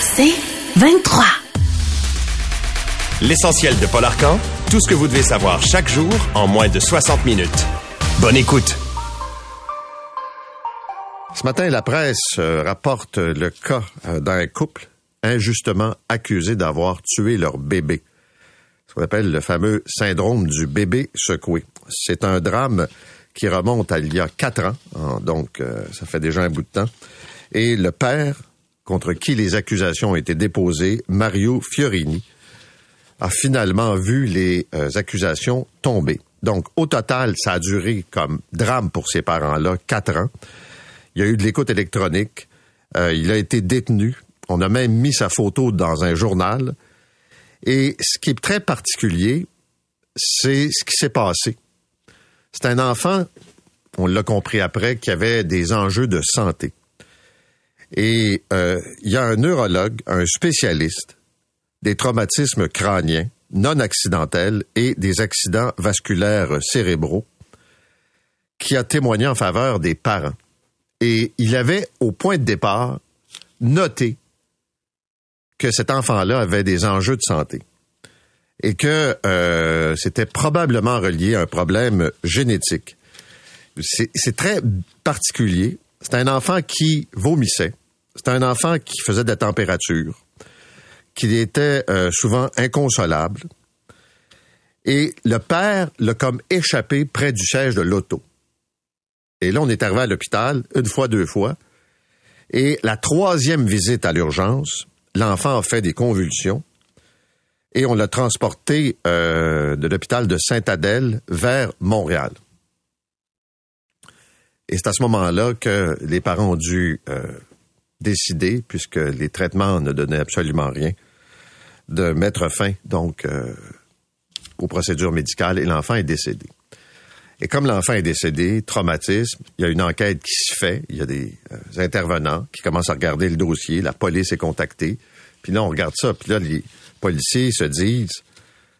C'est 23. L'essentiel de Paul Arcan, tout ce que vous devez savoir chaque jour en moins de 60 minutes. Bonne écoute. Ce matin, la presse euh, rapporte le cas euh, d'un couple injustement accusé d'avoir tué leur bébé. Ce qu'on appelle le fameux syndrome du bébé secoué. C'est un drame qui remonte à il y a quatre ans, donc euh, ça fait déjà un bout de temps. Et le père, contre qui les accusations ont été déposées, Mario Fiorini, a finalement vu les euh, accusations tomber. Donc, au total, ça a duré comme drame pour ces parents-là, quatre ans. Il y a eu de l'écoute électronique. Euh, il a été détenu. On a même mis sa photo dans un journal. Et ce qui est très particulier, c'est ce qui s'est passé. C'est un enfant, on l'a compris après, qui avait des enjeux de santé. Et euh, il y a un neurologue, un spécialiste des traumatismes crâniens non accidentels et des accidents vasculaires cérébraux qui a témoigné en faveur des parents. Et il avait, au point de départ, noté que cet enfant-là avait des enjeux de santé et que euh, c'était probablement relié à un problème génétique. C'est très particulier. C'est un enfant qui vomissait. C'est un enfant qui faisait de la température, qui était euh, souvent inconsolable. Et le père l'a comme échappé près du siège de l'auto. Et là, on est arrivé à l'hôpital une fois, deux fois. Et la troisième visite à l'urgence, l'enfant a fait des convulsions et on l'a transporté euh, de l'hôpital de Sainte-Adèle vers Montréal. Et c'est à ce moment-là que les parents ont dû euh, décider, puisque les traitements ne donnaient absolument rien, de mettre fin donc euh, aux procédures médicales et l'enfant est décédé. Et comme l'enfant est décédé, traumatisme, il y a une enquête qui se fait, il y a des intervenants qui commencent à regarder le dossier, la police est contactée, puis là on regarde ça, puis là les, policiers se disent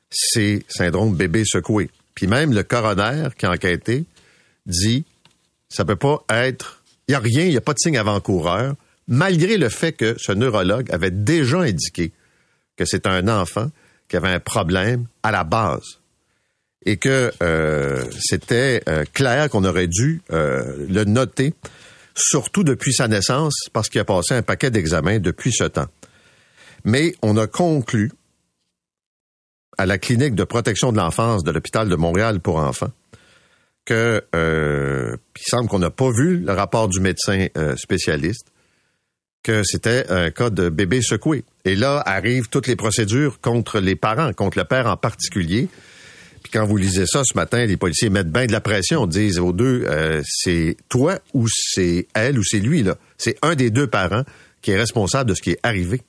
c'est syndrome bébé secoué. Puis même le coroner qui a enquêté dit ça peut pas être il y a rien, il y a pas de signe avant-coureur malgré le fait que ce neurologue avait déjà indiqué que c'est un enfant qui avait un problème à la base et que euh, c'était euh, clair qu'on aurait dû euh, le noter, surtout depuis sa naissance, parce qu'il a passé un paquet d'examens depuis ce temps. Mais on a conclu à la clinique de protection de l'enfance de l'hôpital de Montréal pour enfants que il semble qu'on n'a pas vu le rapport du médecin spécialiste que c'était un cas de bébé secoué. Et là arrivent toutes les procédures contre les parents, contre le père en particulier. Puis quand vous lisez ça ce matin, les policiers mettent bien de la pression, disent aux deux, euh, c'est toi ou c'est elle ou c'est lui là. C'est un des deux parents qui est responsable de ce qui est arrivé.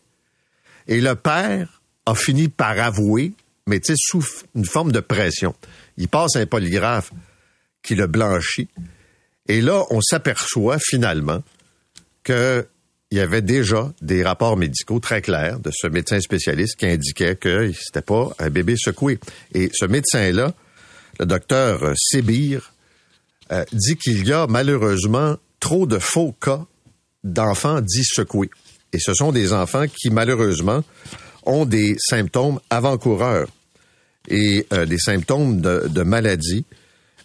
Et le père a fini par avouer, mais tu sais, sous une forme de pression. Il passe un polygraphe qui le blanchit. Et là, on s'aperçoit finalement qu'il y avait déjà des rapports médicaux très clairs de ce médecin spécialiste qui indiquait que c'était pas un bébé secoué. Et ce médecin-là, le docteur Sébir, euh, dit qu'il y a malheureusement trop de faux cas d'enfants dits secoués. Et ce sont des enfants qui, malheureusement, ont des symptômes avant-coureurs et euh, des symptômes de, de maladie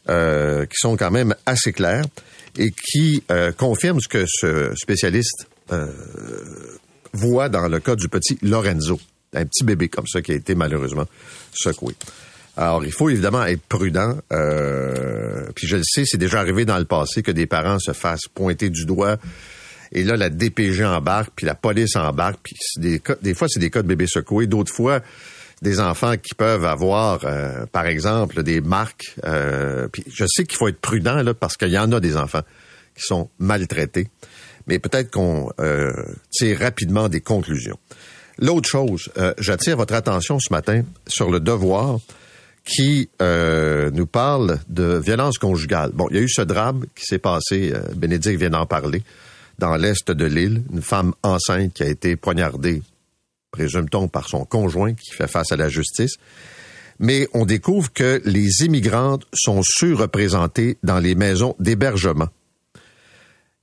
euh, qui sont quand même assez clairs et qui euh, confirment ce que ce spécialiste voit dans le cas du petit Lorenzo, un petit bébé comme ça qui a été malheureusement secoué. Alors, il faut évidemment être prudent. puis je le sais, c'est déjà arrivé dans le passé que des parents se fassent pointer du doigt et là, la DPG embarque, puis la police embarque, puis des, fois, c'est des cas de bébés secoués, d'autres fois, des enfants qui peuvent avoir, euh, par exemple, des marques. Euh, puis je sais qu'il faut être prudent là parce qu'il y en a des enfants qui sont maltraités, mais peut-être qu'on euh, tire rapidement des conclusions. L'autre chose, j'attire votre attention ce matin sur le devoir qui nous parle de violence conjugale. Bon, il y a eu ce drame qui s'est passé, Bénédicte vient d'en parler, dans l'est de l'île, une femme enceinte qui a été poignardée, présume-t-on, par son conjoint qui fait face à la justice. Mais on découvre que les immigrantes sont surreprésentées dans les maisons d'hébergement.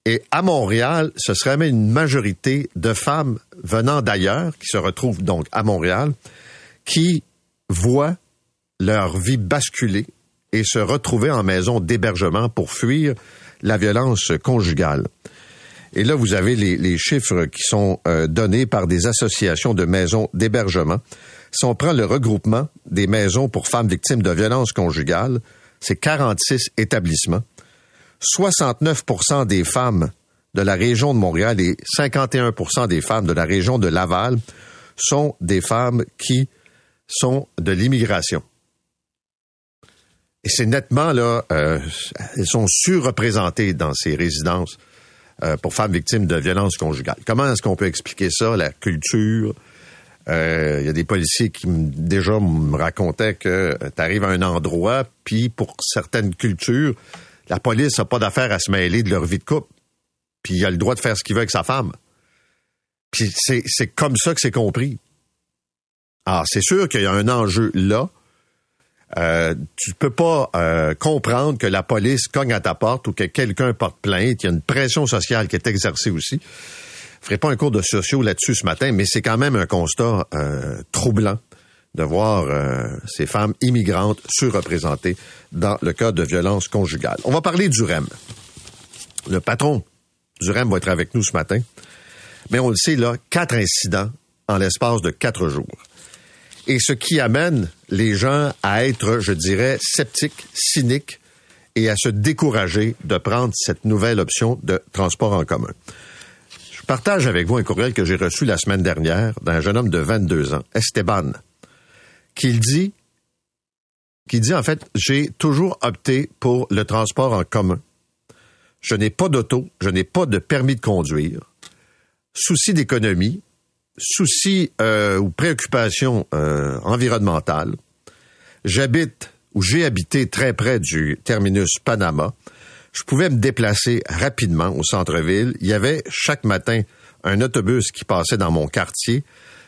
Et à Montréal, ce serait même une majorité de femmes venant d'ailleurs, qui se retrouvent donc à Montréal, qui voient leur vie basculer et se retrouver en maison d'hébergement pour fuir la violence conjugale. Et là, vous avez les, chiffres qui sont euh, donnés par des associations de maisons d'hébergement. Si on prend le regroupement des maisons pour femmes victimes de violences conjugales, c'est 46 établissements. 69% des femmes de la région de Montréal et 51% des femmes de la région de Laval sont des femmes qui sont de l'immigration. Et c'est nettement, là, euh, elles sont surreprésentées dans ces résidences euh, pour femmes victimes de violences conjugales. Comment est-ce qu'on peut expliquer ça, la culture? Il euh, y a des policiers qui déjà me racontaient que tu arrives à un endroit, puis pour certaines cultures, la police n'a pas d'affaire à se mêler de leur vie de couple. Puis il a le droit de faire ce qu'il veut avec sa femme. Puis c'est comme ça que c'est compris. Alors, c'est sûr qu'il y a un enjeu là, euh, tu peux pas euh, comprendre que la police cogne à ta porte ou que quelqu'un porte plainte. Il y a une pression sociale qui est exercée aussi. Je ferai pas un cours de sociaux là-dessus ce matin, mais c'est quand même un constat euh, troublant de voir euh, ces femmes immigrantes surreprésentées dans le cas de violence conjugale. On va parler du REM. Le patron du REM va être avec nous ce matin. Mais on le sait, là, quatre incidents en l'espace de quatre jours et ce qui amène les gens à être, je dirais, sceptiques, cyniques et à se décourager de prendre cette nouvelle option de transport en commun. Je partage avec vous un courriel que j'ai reçu la semaine dernière d'un jeune homme de 22 ans, Esteban, qui dit, dit en fait, j'ai toujours opté pour le transport en commun. Je n'ai pas d'auto, je n'ai pas de permis de conduire. Souci d'économie, souci euh, ou préoccupation euh, environnementale, j'habite ou j'ai habité très près du terminus Panama. Je pouvais me déplacer rapidement au centre-ville. Il y avait chaque matin un autobus qui passait dans mon quartier.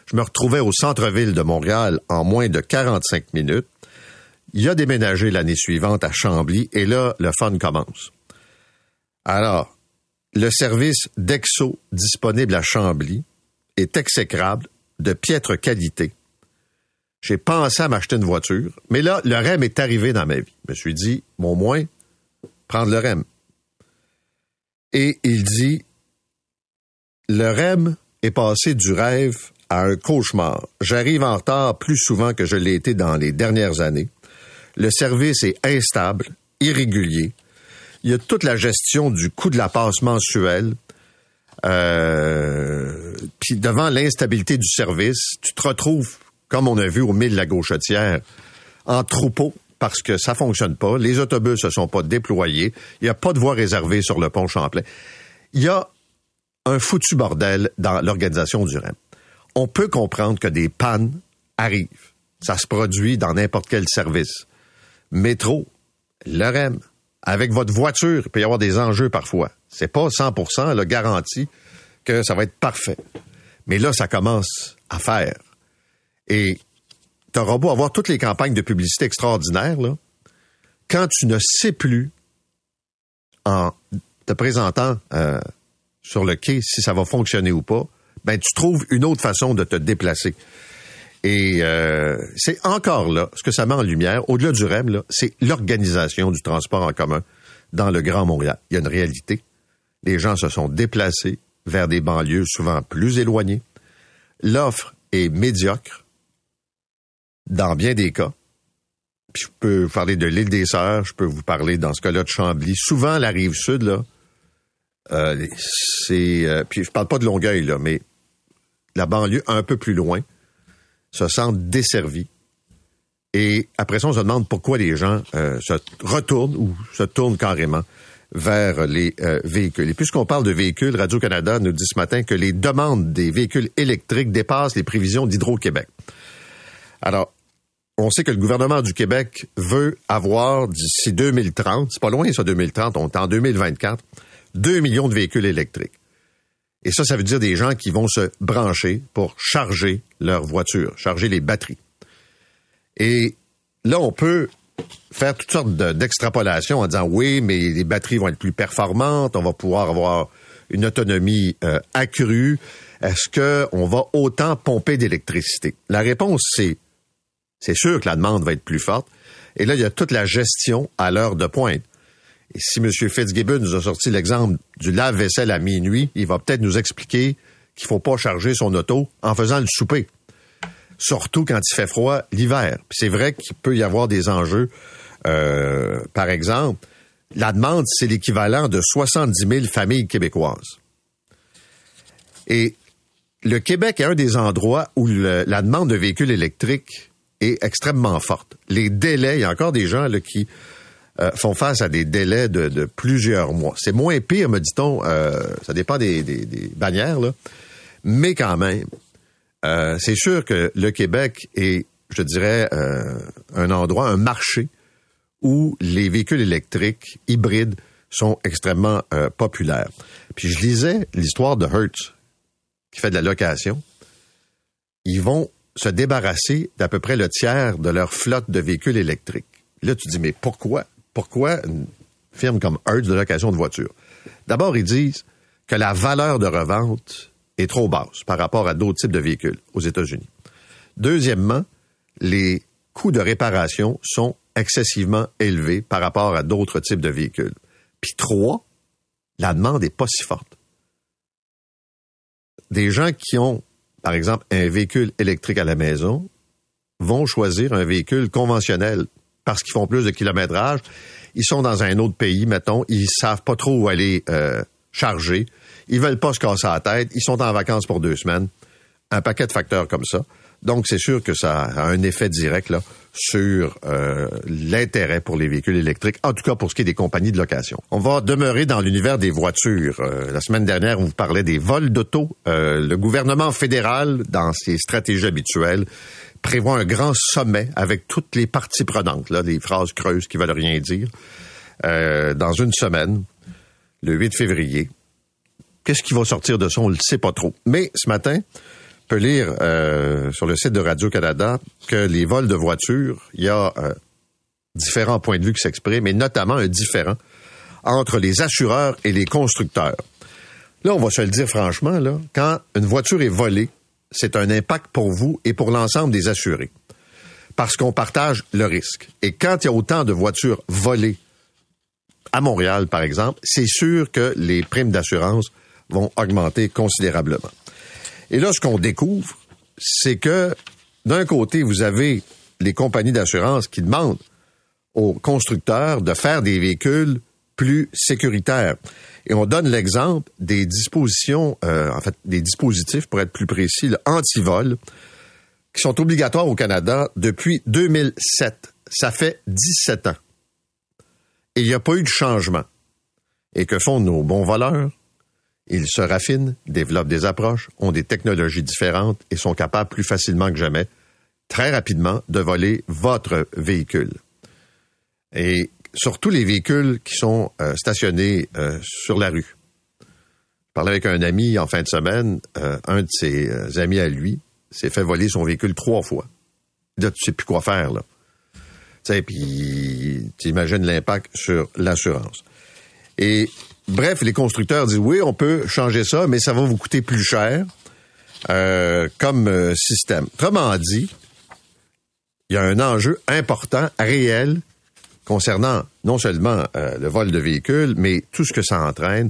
Je me retrouvais au centre-ville de Montréal en moins de 45 minutes. Il a déménagé l'année suivante à Chambly et là, le fun commence. Alors, le service d'Exo disponible à Chambly est exécrable, de piètre qualité. J'ai pensé à m'acheter une voiture, mais là, le REM est arrivé dans ma vie. Je me suis dit, au moins, prendre le REM. Et il dit, le REM est passé du rêve à un cauchemar. J'arrive en retard plus souvent que je l'ai été dans les dernières années. Le service est instable, irrégulier. Il y a toute la gestion du coût de la passe mensuelle. Euh, puis devant l'instabilité du service, tu te retrouves, comme on a vu au mille la gauchetière, en troupeau parce que ça fonctionne pas. Les autobus ne sont pas déployés. Il n'y a pas de voie réservée sur le pont Champlain. Il y a un foutu bordel dans l'organisation du REM. On peut comprendre que des pannes arrivent. Ça se produit dans n'importe quel service. Métro, le REM, avec votre voiture, il peut y avoir des enjeux parfois. C'est pas 100% le garantie que ça va être parfait. Mais là, ça commence à faire. Et tu auras beau avoir toutes les campagnes de publicité extraordinaires, quand tu ne sais plus, en te présentant euh, sur le quai, si ça va fonctionner ou pas, ben tu trouves une autre façon de te déplacer. Et euh, c'est encore là, ce que ça met en lumière, au-delà du REM, c'est l'organisation du transport en commun dans le Grand Montréal. Il y a une réalité. Les gens se sont déplacés vers des banlieues souvent plus éloignées. L'offre est médiocre dans bien des cas. Puis je peux vous parler de l'île des Sœurs, je peux vous parler dans ce cas-là de Chambly. Souvent, la rive sud, là, euh, c'est... Euh, puis je parle pas de Longueuil, là, mais la banlieue un peu plus loin se sentent desservis. Et après ça, on se demande pourquoi les gens euh, se retournent ou se tournent carrément vers les euh, véhicules. Et puisqu'on parle de véhicules, Radio-Canada nous dit ce matin que les demandes des véhicules électriques dépassent les prévisions d'Hydro-Québec. Alors, on sait que le gouvernement du Québec veut avoir d'ici 2030, c'est pas loin ça 2030, on est en 2024, 2 millions de véhicules électriques. Et ça, ça veut dire des gens qui vont se brancher pour charger leur voiture, charger les batteries. Et là, on peut faire toutes sortes d'extrapolations en disant oui, mais les batteries vont être plus performantes, on va pouvoir avoir une autonomie euh, accrue. Est-ce qu'on va autant pomper d'électricité? La réponse, c'est c'est sûr que la demande va être plus forte. Et là, il y a toute la gestion à l'heure de pointe. Et si M. Fitzgibbon nous a sorti l'exemple du lave-vaisselle à minuit, il va peut-être nous expliquer qu'il faut pas charger son auto en faisant le souper. Surtout quand il fait froid l'hiver. c'est vrai qu'il peut y avoir des enjeux. Euh, par exemple, la demande, c'est l'équivalent de 70 000 familles québécoises. Et le Québec est un des endroits où la demande de véhicules électriques est extrêmement forte. Les délais, il y a encore des gens là, qui euh, font face à des délais de, plusieurs mois. C'est moins pire, me dit-on, euh, ça dépend des, bannières, là. mais quand même, euh, c'est sûr que le Québec est, je dirais, un endroit, un marché où les véhicules électriques hybrides sont extrêmement populaires. Puis je lisais l'histoire de Hertz, qui fait de la location. Ils vont se débarrasser d'à peu près le tiers de leur flotte de véhicules électriques. Là, tu dis, mais pourquoi? Pourquoi une firme comme Hertz de location de voitures? D'abord, ils disent que la valeur de revente est trop basse par rapport à d'autres types de véhicules aux États-Unis. Deuxièmement, les coûts de réparation sont excessivement élevés par rapport à d'autres types de véhicules. Puis trois, la demande n'est pas si forte. Des gens qui ont par exemple, un véhicule électrique à la maison, vont choisir un véhicule conventionnel parce qu'ils font plus de kilométrage. Ils sont dans un autre pays, mettons, ils savent pas trop où aller euh, charger. Ils veulent pas se casser la tête. Ils sont en vacances pour deux semaines. Un paquet de facteurs comme ça. Donc, c'est sûr que ça a un effet direct sur euh, l'intérêt pour les véhicules électriques, en tout cas pour ce qui est des compagnies de location. On va demeurer dans l'univers des voitures. Euh, la semaine dernière, on vous parlait des vols d'auto. Le gouvernement fédéral, dans ses stratégies habituelles, prévoit un grand sommet avec toutes les parties prenantes, là, des phrases creuses qui veulent rien dire, dans une semaine, le 8 février. Qu'est-ce qui va sortir de ça? On ne le sait pas trop. Mais ce matin, peut lire euh, sur le site de Radio-Canada que les vols de voitures, il y a euh, différents points de vue qui s'expriment, mais notamment un différent entre les assureurs et les constructeurs. Là, on va se le dire franchement, là, quand une voiture est volée, c'est un impact pour vous et pour l'ensemble des assurés. Parce qu'on partage le risque. Et quand il y a autant de voitures volées à Montréal, par exemple, c'est sûr que les primes d'assurance vont augmenter considérablement. Et là, ce qu'on découvre, c'est que d'un côté, vous avez les compagnies d'assurance qui demandent aux constructeurs de faire des véhicules plus sécuritaires. Et on donne l'exemple des dispositions, euh, en fait, des dispositifs, pour être plus précis, anti-vol, qui sont obligatoires au Canada depuis 2007. Ça fait 17 ans. Et il n'y a pas eu de changement. Et que font nos bons voleurs? Ils se raffinent, développent des approches, ont des technologies différentes et sont capables plus facilement que jamais, très rapidement, de voler votre véhicule. Et surtout les véhicules qui sont euh, stationnés euh, sur la rue. Je parlais avec un ami en fin de semaine, euh, un de ses amis à lui s'est fait voler son véhicule trois fois. Là, tu sais plus quoi faire, là. Tu sais, puis tu imagines l'impact sur l'assurance. Et Bref, les constructeurs disent oui, on peut changer ça, mais ça va vous coûter plus cher comme système. Autrement dit, il y a un enjeu important, réel, concernant non seulement euh, le vol de véhicules, mais tout ce que ça entraîne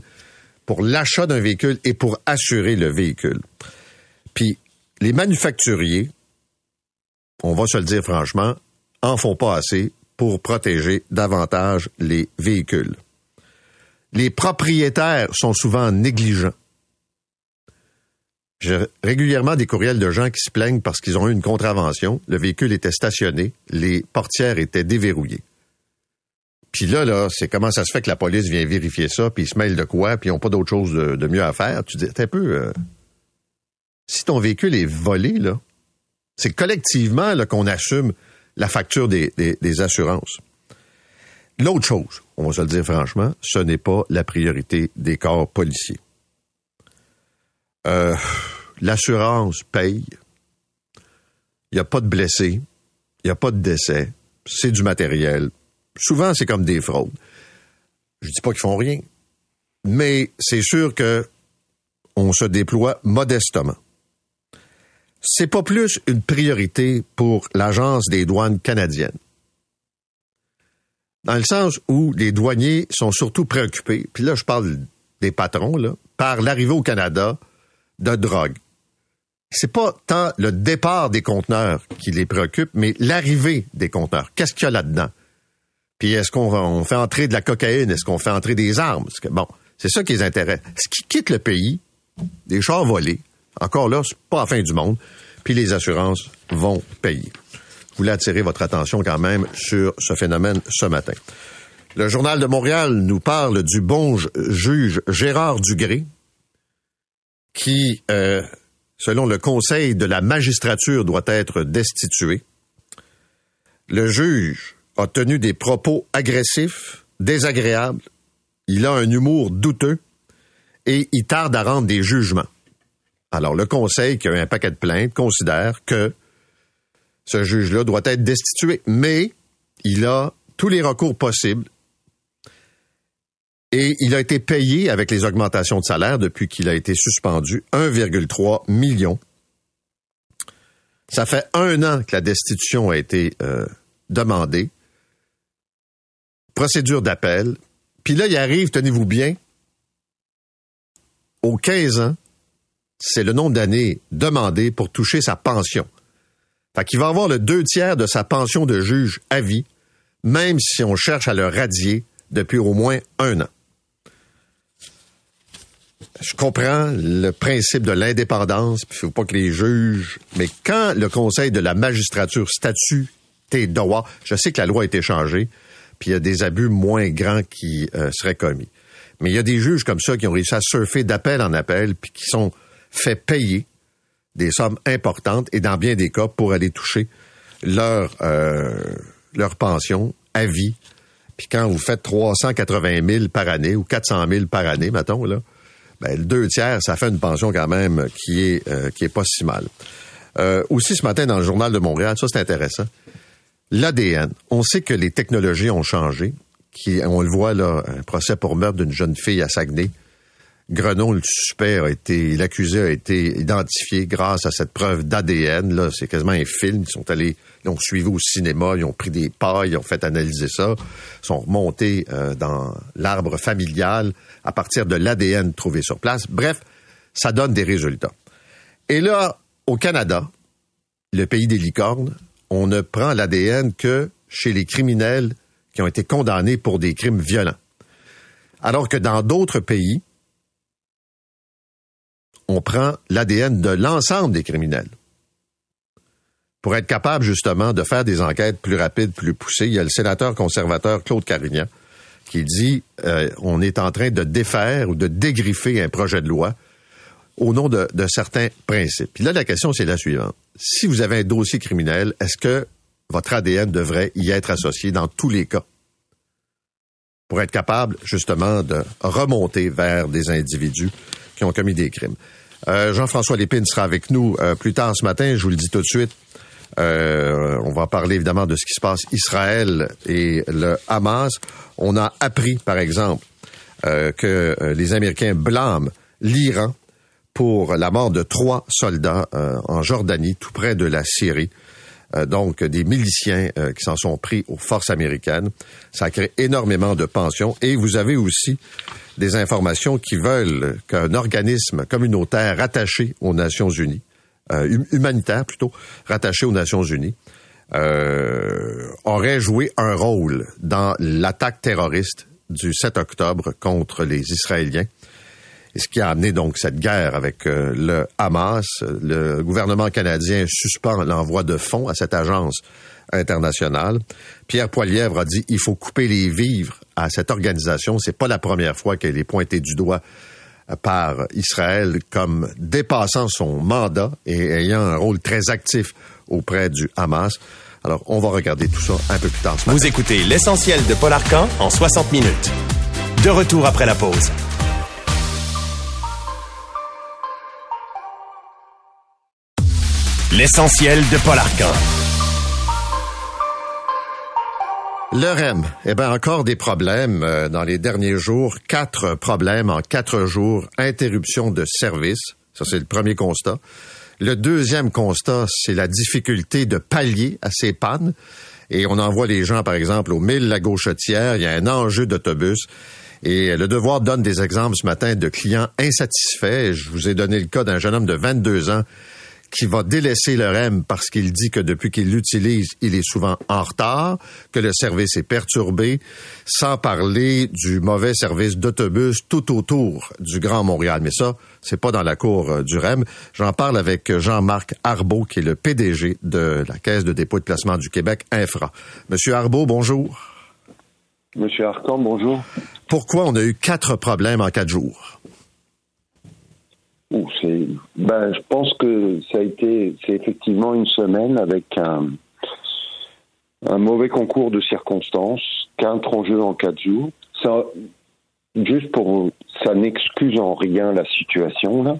pour l'achat d'un véhicule et pour assurer le véhicule. Puis, les manufacturiers, on va se le dire franchement, en font pas assez pour protéger davantage les véhicules les propriétaires sont souvent négligents. J'ai régulièrement des courriels de gens qui se plaignent parce qu'ils ont eu une contravention, le véhicule était stationné, les portières étaient déverrouillées. Puis là, là, c'est comment ça se fait que la police vient vérifier ça, puis ils se mêlent de quoi, puis ils n'ont pas d'autre chose de, mieux à faire? Tu dis, un peu, euh, si ton véhicule est volé, là, c'est collectivement là, qu'on assume la facture des assurances. L'autre chose, on va se le dire franchement, ce n'est pas la priorité des corps policiers. Euh, l'assurance paye. Il n'y a pas de blessés. Il n'y a pas de décès. c'est du matériel. Souvent, c'est comme des fraudes. Je dis pas qu'ils font rien, mais c'est sûr que on se déploie modestement. C'est pas plus une priorité pour l'Agence des douanes canadiennes. Dans le sens où les douaniers sont surtout préoccupés, puis là je parle des patrons, par l'arrivée au Canada de drogue. C'est pas tant le départ des conteneurs qui les préoccupe, mais l'arrivée des conteneurs. Qu'est-ce qu'il y a là-dedans? Puis est-ce qu'on fait entrer de la cocaïne? Est-ce qu'on fait entrer des armes? Que, bon, c'est ça qui les intéresse. Ce qui quitte le pays, des chars volés, encore là, c'est pas la fin du monde, puis les assurances vont payer. Je voulais attirer votre attention quand même sur ce phénomène ce matin. Le Journal de Montréal nous parle du bon juge Gérard Dugré, qui, euh, selon le Conseil de la magistrature, doit être destitué. Le juge a tenu des propos agressifs, désagréables, il a un humour douteux et il tarde à rendre des jugements. Alors, le Conseil, qui a un paquet de plaintes, considère que ce juge-là doit être destitué, mais il a tous les recours possibles et il a été payé avec les augmentations de salaire depuis qu'il a été suspendu 1,3 million. Ça fait un an que la destitution a été euh, demandée. Procédure d'appel. Puis là, il arrive, tenez-vous bien, aux 15 ans, c'est le nombre d'années demandées pour toucher sa pension. Fait qu'il va avoir le deux tiers de sa pension de juge à vie, même si on cherche à le radier depuis au moins un an je comprends le principe de l'indépendance, puis il faut pas que les juges, mais quand le Conseil de la magistrature statue tes droits, je sais que la loi a été changée, puis il y a des abus moins grands qui euh, seraient commis. Mais il y a des juges comme ça qui ont réussi à surfer d'appel en appel, puis qui sont fait payer des sommes importantes, et dans bien des cas, pour aller toucher leur, euh, leur pension à vie. Puis quand vous faites 380 000 par année, ou 400 000 par année, mettons, là, ben, le deux tiers, ça fait une pension quand même qui est, euh, qui est pas si mal. Euh, aussi ce matin dans le journal de Montréal, ça c'est intéressant. L'ADN. On sait que les technologies ont changé. Qui, on le voit là, un procès pour meurtre d'une jeune fille à Saguenay. Grenon, le suspect a été, l'accusé a été identifié grâce à cette preuve d'ADN. Là, c'est quasiment un film. Ils sont allés, ils ont suivi au cinéma, ils ont pris des pailles, ils ont fait analyser ça, ils sont remontés euh, dans l'arbre familial à partir de l'ADN trouvé sur place. Bref, ça donne des résultats. Et là, au Canada, le pays des licornes, on ne prend l'ADN que chez les criminels qui ont été condamnés pour des crimes violents. Alors que dans d'autres pays, on prend l'ADN de l'ensemble des criminels. Pour être capable justement de faire des enquêtes plus rapides, plus poussées, il y a le sénateur conservateur Claude Carignan qui dit euh, on est en train de défaire ou de dégriffer un projet de loi au nom de, certains principes. Puis là, la question, c'est la suivante. Si vous avez un dossier criminel, est-ce que votre ADN devrait y être associé dans tous les cas? Pour être capable, justement, de remonter vers des individus qui ont commis des crimes. Euh, Jean-François Lépine sera avec nous euh, plus tard ce matin, je vous le dis tout de suite. Euh, on va parler évidemment de ce qui se passe Israël et le Hamas. On a appris, par exemple, que les Américains blâment l'Iran pour la mort de trois soldats en Jordanie, tout près de la Syrie. donc des miliciens qui s'en sont pris aux forces américaines. Ça crée énormément de pensions. Et vous avez aussi des informations qui veulent qu'un organisme communautaire rattaché aux Nations Unies, euh, hum, humanitaire plutôt, rattaché aux Nations Unies, euh, aurait joué un rôle dans l'attaque terroriste du 7 octobre contre les Israéliens. Et ce qui a amené donc cette guerre avec euh, le Hamas. Le gouvernement canadien suspend l'envoi de fonds à cette agence internationale. Pierre Poilièvre a dit il faut couper les vivres à cette organisation. C'est pas la première fois qu'elle est pointée du doigt par Israël comme dépassant son mandat et ayant un rôle très actif auprès du Hamas. Alors, on va regarder tout ça un peu plus tard. Vous écoutez l'essentiel de Paul Arcan en 60 minutes. De retour après la pause. L'essentiel de Paul Arcan. Le REM, eh bien encore des problèmes euh, dans les derniers jours. Quatre problèmes en quatre jours. Interruption de service. Ça, c'est le premier constat. Le deuxième constat, c'est la difficulté de pallier à ces pannes. Et on envoie les gens, par exemple, au mille la gauchetière. Il y a un enjeu d'autobus. Et le devoir donne des exemples ce matin de clients insatisfaits. Je vous ai donné le cas d'un jeune homme de 22 ans qui va délaisser le REM parce qu'il dit que depuis qu'il l'utilise, il est souvent en retard, que le service est perturbé, sans parler du mauvais service d'autobus tout autour du Grand Montréal. Mais ça, c'est pas dans la cour euh, du REM. J'en parle avec Jean-Marc Arbeau, qui est le PDG de la Caisse de dépôt et de placement du Québec, Infra. Monsieur Arbeau, bonjour. Monsieur Arcan, bonjour. Pourquoi on a eu quatre problèmes en quatre jours? C'est, ben, je pense que ça a été, c'est effectivement une semaine avec un, un mauvais concours de circonstances, quatre enjeux en quatre jours. Ça, juste pour, ça n'excuse en rien la situation là.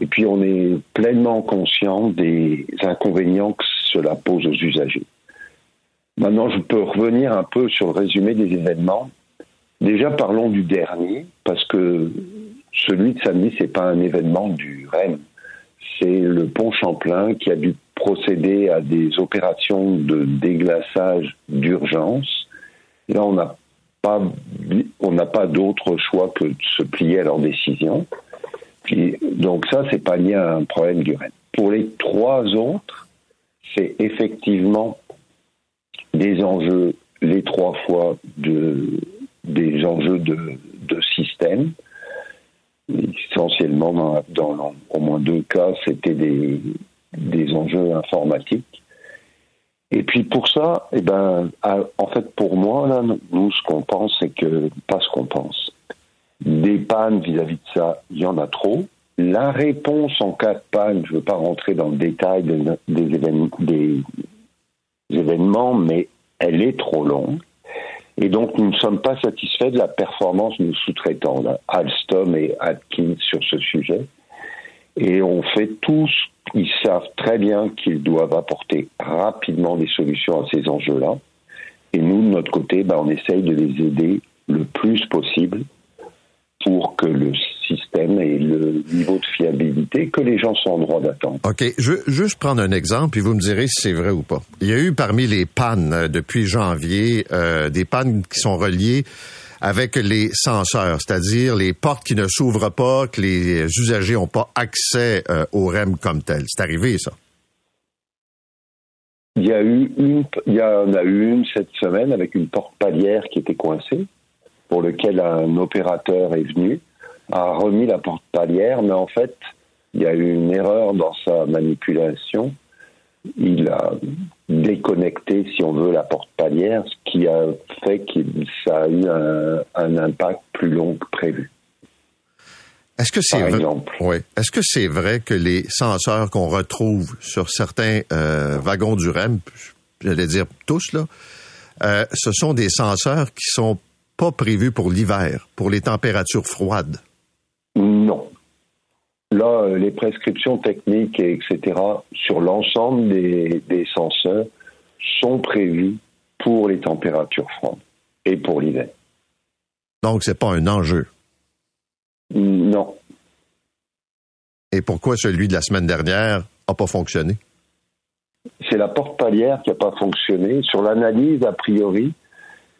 Et puis on est pleinement conscient des inconvénients que cela pose aux usagers. Maintenant, je peux revenir un peu sur le résumé des événements. Déjà, parlons du dernier, parce que celui de samedi, c'est pas un événement du REM. C'est le pont Champlain qui a dû procéder à des opérations de déglaçage d'urgence. Là, on n'a pas, on n'a pas d'autre choix que de se plier à leur décision. Donc ça, c'est pas lié à un problème du REM. Pour les trois autres, c'est effectivement des enjeux, les trois fois de, des enjeux de système essentiellement dans, au moins deux cas, c'était des, des enjeux informatiques. Et puis pour ça, eh ben, en fait, pour moi, là, nous, ce qu'on pense, c'est que, pas ce qu'on pense. Des pannes vis-à-vis de ça, il y en a trop. La réponse en cas de panne, je ne veux pas rentrer dans le détail des, des événements, mais elle est trop longue. Et donc, nous ne sommes pas satisfaits de la performance de nos sous-traitants, Alstom et Atkins, sur ce sujet. Et on fait tous, ils savent très bien qu'ils doivent apporter rapidement des solutions à ces enjeux-là. Et nous, de notre côté, ben, on essaye de les aider le plus possible pour que le système et le niveau de fiabilité que les gens sont en droit d'attendre. OK. Je juste prendre un exemple, puis vous me direz si c'est vrai ou pas. Il y a eu parmi les pannes euh, depuis janvier euh, des pannes qui sont reliées avec les senseurs, c'est-à-dire les portes qui ne s'ouvrent pas, que les usagers n'ont pas accès euh, au REM comme tel. C'est arrivé, ça? Il y a eu une, il y en a eu une cette semaine avec une porte palière qui était coincée, pour lequel un opérateur est venu a remis la porte palière, mais en fait, il y a eu une erreur dans sa manipulation. Il a déconnecté, si on veut, la porte palière, ce qui a fait que ça a eu un, impact plus long que prévu. Est-ce que c'est vrai? Oui. Est-ce que c'est vrai que les senseurs qu'on retrouve sur certains euh, wagons du REM, j'allais dire tous là, euh, ce sont des senseurs qui sont pas prévus pour l'hiver, pour les températures froides? Non. Là, euh, les prescriptions techniques, etc., sur l'ensemble des, des senseurs sont prévues pour les températures froides et pour l'hiver. Donc, c'est pas un enjeu? Non. Et pourquoi celui de la semaine dernière n'a pas fonctionné? C'est la porte palière qui n'a pas fonctionné. Sur l'analyse, a priori,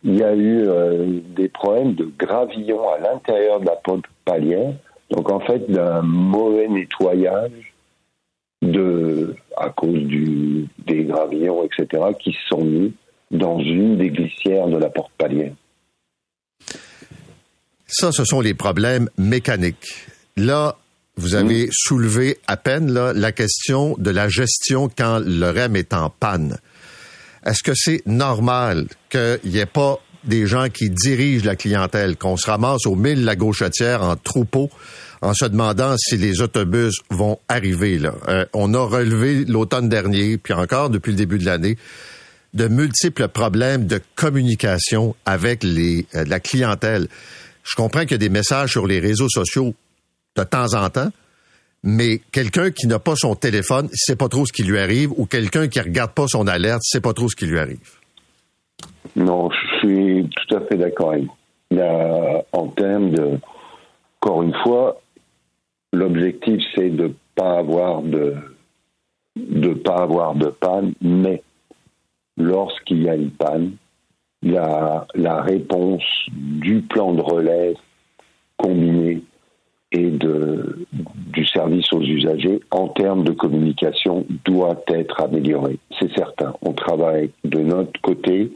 il y a eu euh, des problèmes de gravillon à l'intérieur de la porte palière donc en fait, d'un mauvais nettoyage de, à cause du, des gravillons, etc., qui se sont mis dans une des glissières de la porte palière. Ça, ce sont les problèmes mécaniques. Là, vous avez mmh. soulevé à peine là, la question de la gestion quand le REM est en panne. Est-ce que c'est normal qu'il n'y ait pas des gens qui dirigent la clientèle, qu'on se ramasse au mille la gauchetière en troupeau en se demandant si les autobus vont arriver. Euh, on a relevé l'automne dernier, puis encore depuis le début de l'année, de multiples problèmes de communication avec euh, la clientèle. Je comprends qu'il y a des messages sur les réseaux sociaux de temps en temps, mais quelqu'un qui n'a pas son téléphone, ne sait pas trop ce qui lui arrive, ou quelqu'un qui regarde pas son alerte, sait pas trop ce qui lui arrive. Non, je suis tout à fait d'accord avec vous. En termes de, encore une fois, l'objectif c'est de pas avoir de de pas avoir de panne, mais lorsqu'il y a une panne, la, la réponse du plan de relais combiné et du service aux usagers en termes de communication doit être améliorée. C'est certain. On travaille de notre côté.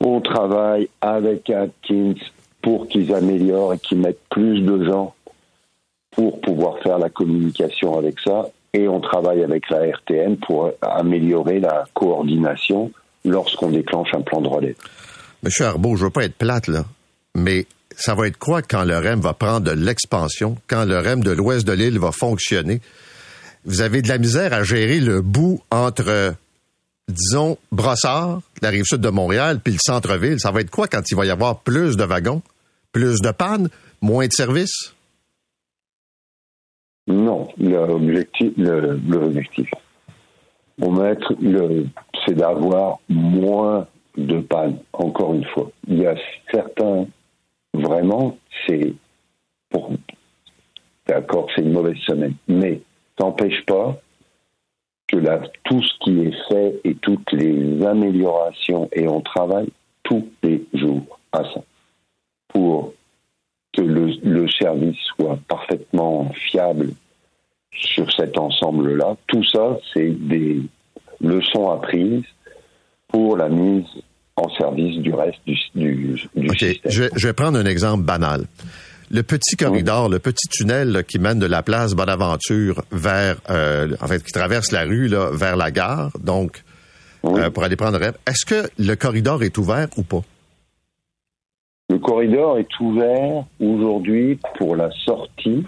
On travaille avec Atkins pour qu'ils améliorent et qu'ils mettent plus de gens pour pouvoir faire la communication avec ça. Et on travaille avec la RTN pour améliorer la coordination lorsqu'on déclenche un plan de relais. Monsieur Arbault, je veux pas être plate, là, mais ça va être quoi quand le REM va prendre de l'expansion, quand le REM de l'ouest de l'île va fonctionner? Vous avez de la misère à gérer le bout entre, disons, Brossard, la rive sud de Montréal, puis le centre-ville. Ça va être quoi quand il va y avoir plus de wagons, plus de pannes, moins de services? Non, l'objectif, l'objectif, c'est d'avoir moins de pannes. Encore une fois, il y a certains vraiment, c'est pour. D'accord, c'est une mauvaise semaine. Mais t'empêche pas que là, tout ce qui est fait et toutes les améliorations, et on travaille tous les jours à ça, pour que le, le service soit parfaitement fiable sur cet ensemble-là. Tout ça, c'est des leçons apprises pour la mise en service du reste du, du, système. Je, vais prendre un exemple banal. Le petit corridor, le petit tunnel qui mène de la place Bonaventure vers, euh, en fait, qui traverse la rue là, vers la gare, donc euh, pour aller prendre rêve. Est-ce que le corridor est ouvert ou pas? Le corridor est ouvert aujourd'hui pour la sortie,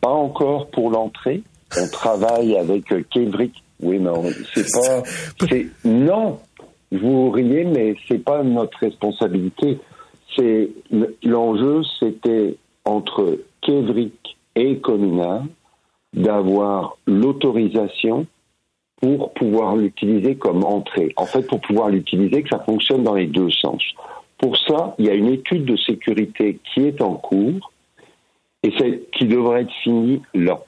pas encore pour l'entrée. On travaille avec Kévric. Oui, mais c'est pas. non, vous riez, mais c'est pas notre responsabilité. C'est l'enjeu, c'était entre Kévric et Communard d'avoir l'autorisation pour pouvoir l'utiliser comme entrée. En fait, pour pouvoir l'utiliser, que ça fonctionne dans les deux sens. Pour ça, il y a une étude de sécurité qui est en cours et qui devrait être finie là.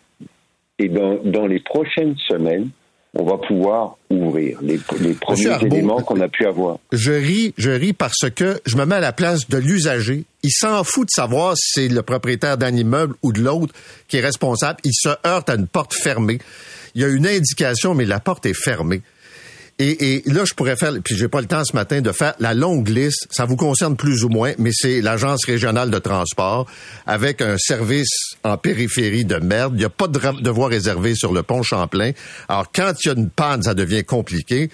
Et dans, dans les prochaines semaines, on va pouvoir ouvrir les, premiers éléments qu'on a pu avoir. Je ris, je ris parce que je me mets à la place de l'usager. Il s'en fout de savoir si c'est le propriétaire d'un immeuble ou de l'autre qui est responsable. Il se heurte à une porte fermée. Il y a une indication, mais la porte est fermée. Et, là, je pourrais faire, puis j'ai pas le temps ce matin de faire la longue liste. Ça vous concerne plus ou moins, mais c'est l'agence régionale de transport avec un service en périphérie de merde. Il n'y a pas de devoir réservé sur le pont Champlain. Alors, quand il y a une panne, ça devient compliqué.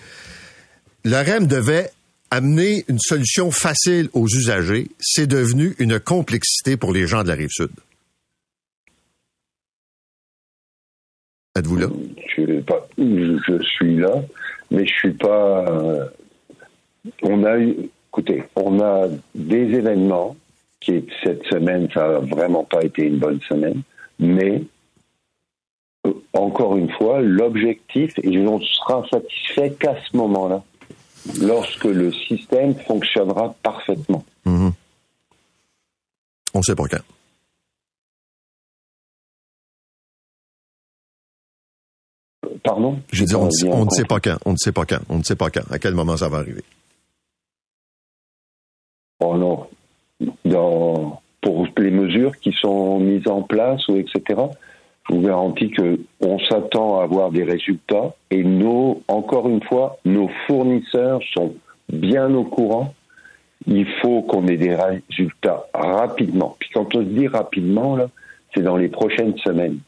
Le REM devait amener une solution facile aux usagers. C'est devenu une complexité pour les gens de la rive sud. Êtes-vous là? je suis là mais je suis pas. Euh, on a eu, écoutez, on a des événements qui cette semaine, ça n'a vraiment pas été une bonne semaine, mais euh, encore une fois, l'objectif, et on sera satisfait qu'à ce moment-là, lorsque le système fonctionnera parfaitement. Mhm. On sait pas quand. Pardon? Dit, on, ne sait pas quand. On ne sait pas quand. On ne sait pas quand. À quel moment ça va arriver. Oh non. pour les mesures qui sont mises en place, ou etc., je vous garantis qu'on s'attend à avoir des résultats et nos, encore une fois, nos fournisseurs sont bien au courant. Il faut qu'on ait des résultats rapidement. Puis quand on se dit rapidement, là, c'est dans les prochaines semaines.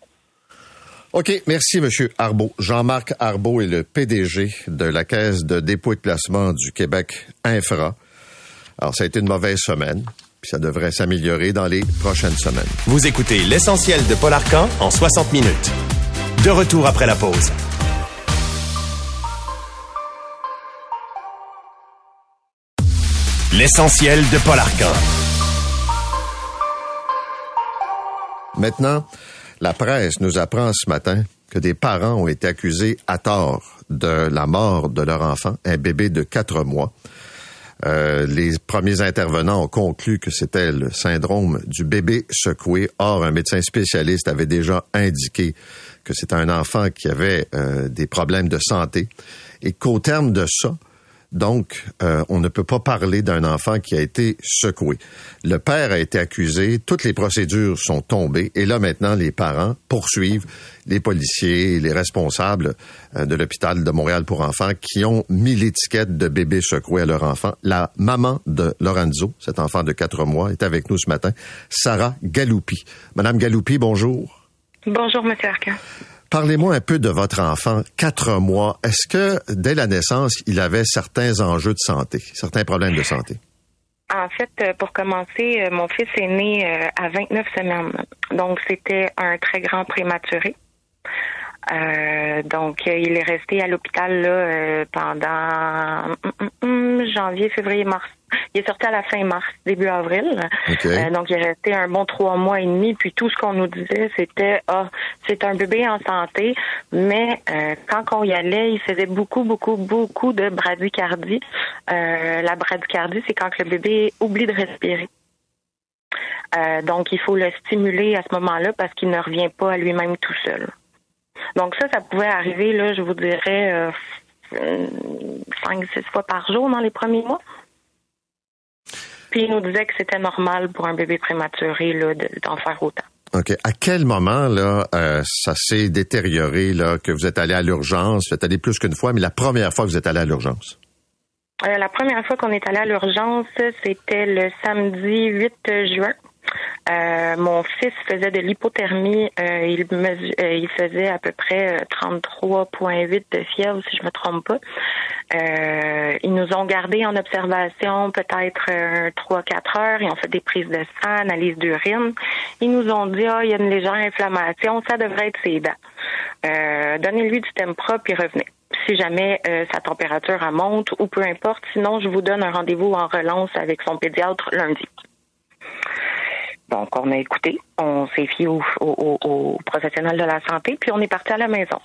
OK, merci, Monsieur Arbeau. Jean-Marc Arbeau est le PDG de la Caisse de dépôt et de placement du Québec Infra. Alors, ça a été une mauvaise semaine, puis ça devrait s'améliorer dans les prochaines semaines. Vous écoutez l'essentiel de Paul Arcan en 60 minutes. De retour après la pause. L'essentiel de Paul Arcan. Maintenant, la presse nous apprend ce matin que des parents ont été accusés à tort de la mort de leur enfant, un bébé de quatre mois. Euh, les premiers intervenants ont conclu que c'était le syndrome du bébé secoué. Or, un médecin spécialiste avait déjà indiqué que c'était un enfant qui avait euh, des problèmes de santé et qu'au terme de ça, donc, euh, on ne peut pas parler d'un enfant qui a été secoué. Le père a été accusé, toutes les procédures sont tombées, et là maintenant, les parents poursuivent les policiers et les responsables euh, de l'hôpital de Montréal pour enfants qui ont mis l'étiquette de bébé secoué à leur enfant. La maman de Lorenzo, cet enfant de quatre mois, est avec nous ce matin, Sarah Galoupi. Madame Galoupi, bonjour. Bonjour, Monsieur Arcan. Parlez-moi un peu de votre enfant, quatre mois. Est-ce que dès la naissance, il avait certains enjeux de santé, certains problèmes de santé? En fait, euh, pour commencer, euh, mon fils est né euh, à 29 semaines. Donc, c'était un très grand prématuré. Donc, il est resté à l'hôpital là, pendant hum, hum, hum, janvier, février, mars. Il est sorti à la fin mars, début avril. Euh, donc, il est resté un bon trois mois et demi. Puis tout ce qu'on nous disait, c'était ah, c'est un bébé en santé, mais euh, quand on y allait, il faisait beaucoup, beaucoup, beaucoup de bradycardie. Euh, la bradycardie, c'est quand le bébé oublie de respirer. donc, il faut le stimuler à ce moment-là parce qu'il ne revient pas à lui-même tout seul. Donc ça, ça pouvait arriver, là, je vous dirais, cinq, six fois par jour dans les premiers mois. Puis il nous disait que c'était normal pour un bébé prématuré d'en faire autant. OK. À quel moment, là, euh, ça s'est détérioré, là, que vous êtes allé à l'urgence? Vous êtes allé plus qu'une fois, mais la première fois que vous êtes allé à l'urgence? Euh, la première fois qu'on est allé à l'urgence, c'était le samedi 8 juin. Euh, mon fils faisait de l'hypothermie. Euh, il, euh, il faisait à peu près 33,8 de fièvre, si je me trompe pas. ils nous ont gardés en observation peut-être 3-4 heures. Ils ont fait des prises de sang, analyse d'urine. Ils nous ont dit, ah, il y a une légère inflammation, ça devrait être ses dents. Donnez-lui du Tempra, puis revenez si jamais sa température monte ou peu importe. Sinon, je vous donne un rendez-vous en relance avec son pédiatre lundi. Donc, on a écouté, on s'est fié aux, professionnels de la santé, puis on est parti à la maison.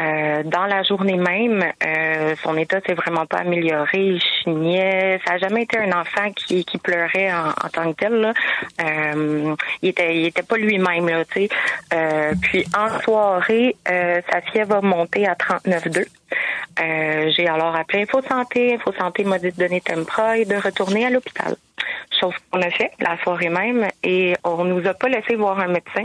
Euh, dans la journée même, euh, son état s'est vraiment pas amélioré. Il chignait. Ça n'a jamais été un enfant qui, pleurait en, tant que tel. Euh, il était, il était pas lui-même. Tu sais. puis en soirée, sa fièvre a monté à 39,2. J'ai alors appelé Info Santé. Info Santé m'a dit de donner Tempra et de retourner à l'hôpital chose qu'on a fait la soirée même, et on nous a pas laissé voir un médecin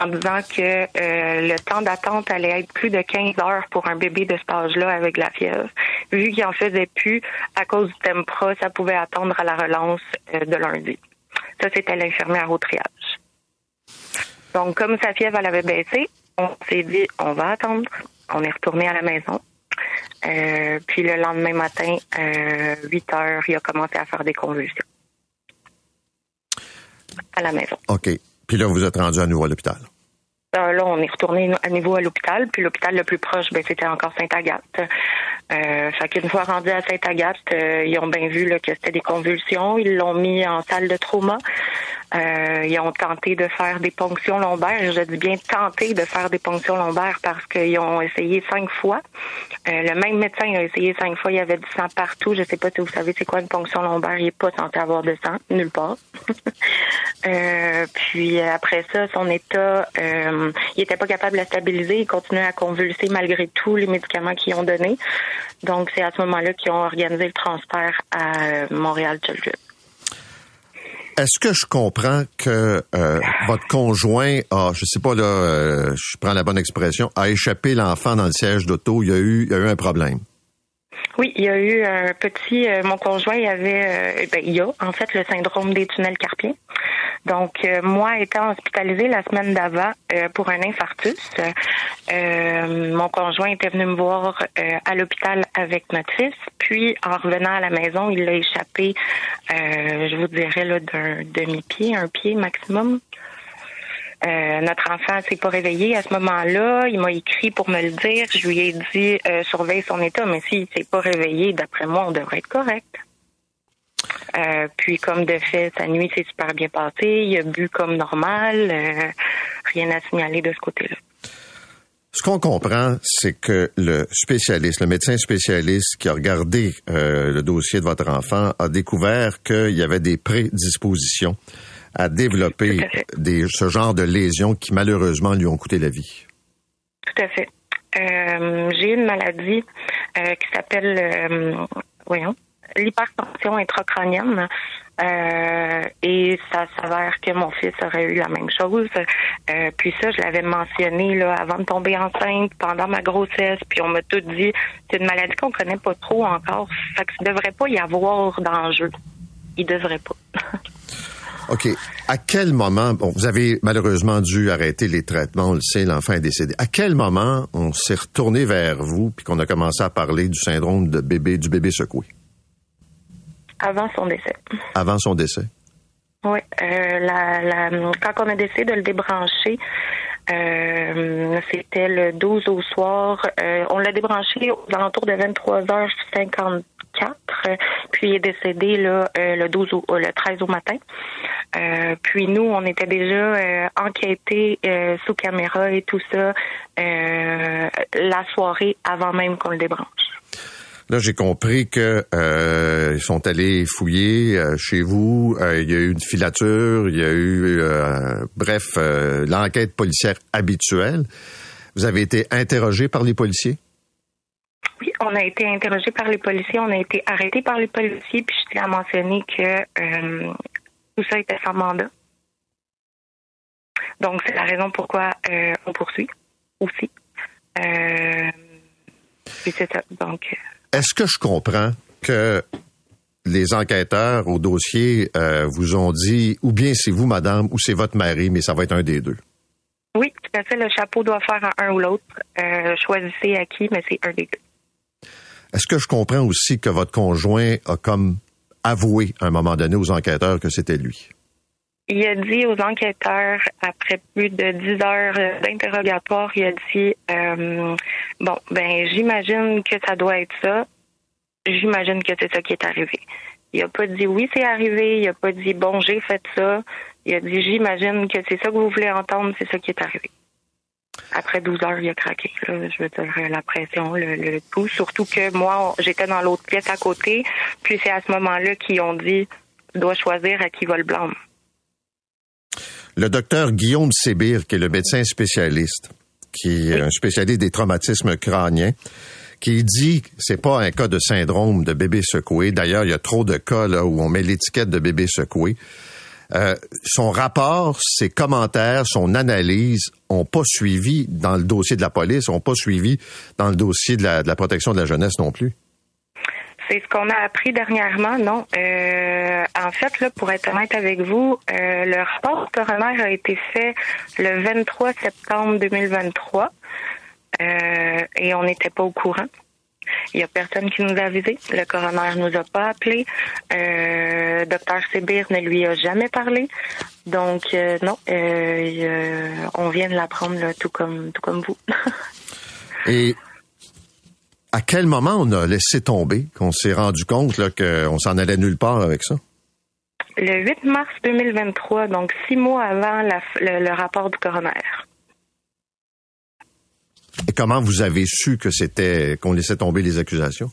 en disant que euh, le temps d'attente allait être plus de 15 heures pour un bébé de cet âge-là avec la fièvre. Vu qu'il en faisait plus à cause du Tempra, ça pouvait attendre à la relance euh, de lundi. Ça, c'était l'infirmière au triage. Donc, comme sa fièvre, elle avait baissé, on s'est dit, on va attendre. On est retourné à la maison. Euh, puis le lendemain matin, 8 heures, il a commencé à faire des convulsions à la maison. OK. Puis là, vous êtes rendu à nouveau à l'hôpital. Là, on est retourné à nouveau à l'hôpital, puis l'hôpital le plus proche, ben, c'était encore Sainte-Agathe. Euh, fait qu'une fois rendu à Sainte-Agathe, euh, ils ont bien vu que c'était des convulsions. Ils l'ont mis en salle de trauma. Euh, ils ont tenté de faire des ponctions lombaires. Je dis bien tenter de faire des ponctions lombaires parce qu'ils ont essayé cinq fois. Euh, le même médecin a essayé cinq fois. Il y avait du sang partout. Je sais pas si vous savez c'est quoi une ponction lombaire. Il est pas censé avoir de sang nulle part. puis après ça, son état, il était pas capable de la stabiliser. Il continuait à convulser malgré tous les médicaments qu'ils ont donnés. Donc c'est à ce moment-là qu'ils ont organisé le transfert à Montréal Children's. Est-ce que je comprends que euh, votre conjoint a, je sais pas là, euh, je prends la bonne expression, a échappé l'enfant dans le siège d'auto, il y a eu, il y a eu un problème? Oui, il y a eu un petit. Euh, mon conjoint, il avait, ben, il y a en fait le syndrome des tunnels carpiens. Donc, euh, moi, étant hospitalisée la semaine d'avant euh, pour un infarctus, euh, mon conjoint était venu me voir à l'hôpital avec notre fils. Puis, en revenant à la maison, il l'a échappé, je vous dirais, là, d'un demi-pied, un pied maximum. notre enfant s'est pas réveillé à ce moment-là. Il m'a écrit pour me le dire. Je lui ai dit surveille son état, mais s'il s'est pas réveillé, d'après moi, on devrait être correct. Euh, puis comme de fait, sa nuit s'est super bien passée. Il a bu comme normal. Euh, rien à signaler de ce côté-là. Ce qu'on comprend, c'est que le spécialiste, le médecin spécialiste qui a regardé euh, le dossier de votre enfant a découvert qu'il y avait des prédispositions à développer des, ce genre de lésions qui malheureusement lui ont coûté la vie. Tout à fait. J'ai une maladie qui s'appelle, voyons, l'hypertension intracrânienne. Euh, et ça s'avère que mon fils aurait eu la même chose. Euh, puis ça, je l'avais mentionné là avant de tomber enceinte, pendant ma grossesse. Puis on m'a tout dit, c'est une maladie qu'on connaît pas trop encore. Fait que ne devrait pas y avoir d'enjeu. Il devrait pas. OK. À quel moment, bon, vous avez malheureusement dû arrêter les traitements, on le sait, l'enfant est décédé. À quel moment on s'est retourné vers vous puis qu'on a commencé à parler du syndrome de bébé, du bébé secoué? Avant son décès. Avant son décès? Oui. Euh, la, la, quand on a décidé de le débrancher, euh, c'était le 12 au soir. Euh, on l'a débranché aux alentours de 23h54. Puis il est décédé là, euh, le 12 au, le 13 au matin. puis nous, on était déjà enquêtés sous caméra et tout ça la soirée avant même qu'on le débranche. Là, j'ai compris que euh, ils sont allés fouiller euh, chez vous. Euh, il y a eu une filature, il y a eu, bref, l'enquête policière habituelle. Vous avez été interrogé par les policiers? Oui, on a été interrogé par les policiers, on a été arrêté par les policiers, puis je tiens à mentionner que tout ça était sans mandat. Donc, c'est la raison pourquoi on poursuit aussi. puis c'est ça. Donc. Est-ce que je comprends que les enquêteurs au dossier euh, vous ont dit, ou bien c'est vous, madame, ou c'est votre mari, mais ça va être un des deux? Oui, tout à fait. Le chapeau doit faire un ou l'autre. Euh, choisissez à qui, mais c'est un des deux. Est-ce que je comprends aussi que votre conjoint a comme avoué à un moment donné aux enquêteurs que c'était lui? Il a dit aux enquêteurs, après plus de dix heures d'interrogatoire, il a dit euh, Bon, ben j'imagine que ça doit être ça. J'imagine que c'est ça qui est arrivé. Il a pas dit oui, c'est arrivé. Il a pas dit bon, j'ai fait ça. Il a dit j'imagine que c'est ça que vous voulez entendre, c'est ça qui est arrivé. Après 12 heures, il a craqué. je veux dire, la pression, le, le tout. Surtout que moi, j'étais dans l'autre pièce à côté. Puis c'est à ce moment-là qu'ils ont dit doit choisir à qui va le blâme le docteur Guillaume Sébir, qui est le médecin spécialiste, qui est un spécialiste des traumatismes crâniens, qui dit c'est pas un cas de syndrome de bébé secoué. D'ailleurs, il y a trop de cas là où on met l'étiquette de bébé secoué. Euh, son rapport, ses commentaires, son analyse ont pas suivi dans le dossier de la police, ont pas suivi dans le dossier de la, de la protection de la jeunesse non plus. C'est ce qu'on a appris dernièrement, non? Euh, en fait, là, pour être honnête avec vous, euh, le rapport coroner a été fait le 23 septembre 2023 euh, et on n'était pas au courant. Il n'y a personne qui nous a avisé. Le coroner nous a pas appelé. Euh, Docteur Sébir ne lui a jamais parlé. Donc euh, non, euh, on vient de l'apprendre tout comme tout comme vous. à quel moment on a laissé tomber, qu'on s'est rendu compte qu'on s'en allait nulle part avec ça? Le 8 mars 2023, donc six mois avant le, rapport du coroner. Et comment vous avez su que c'était qu'on laissait tomber les accusations?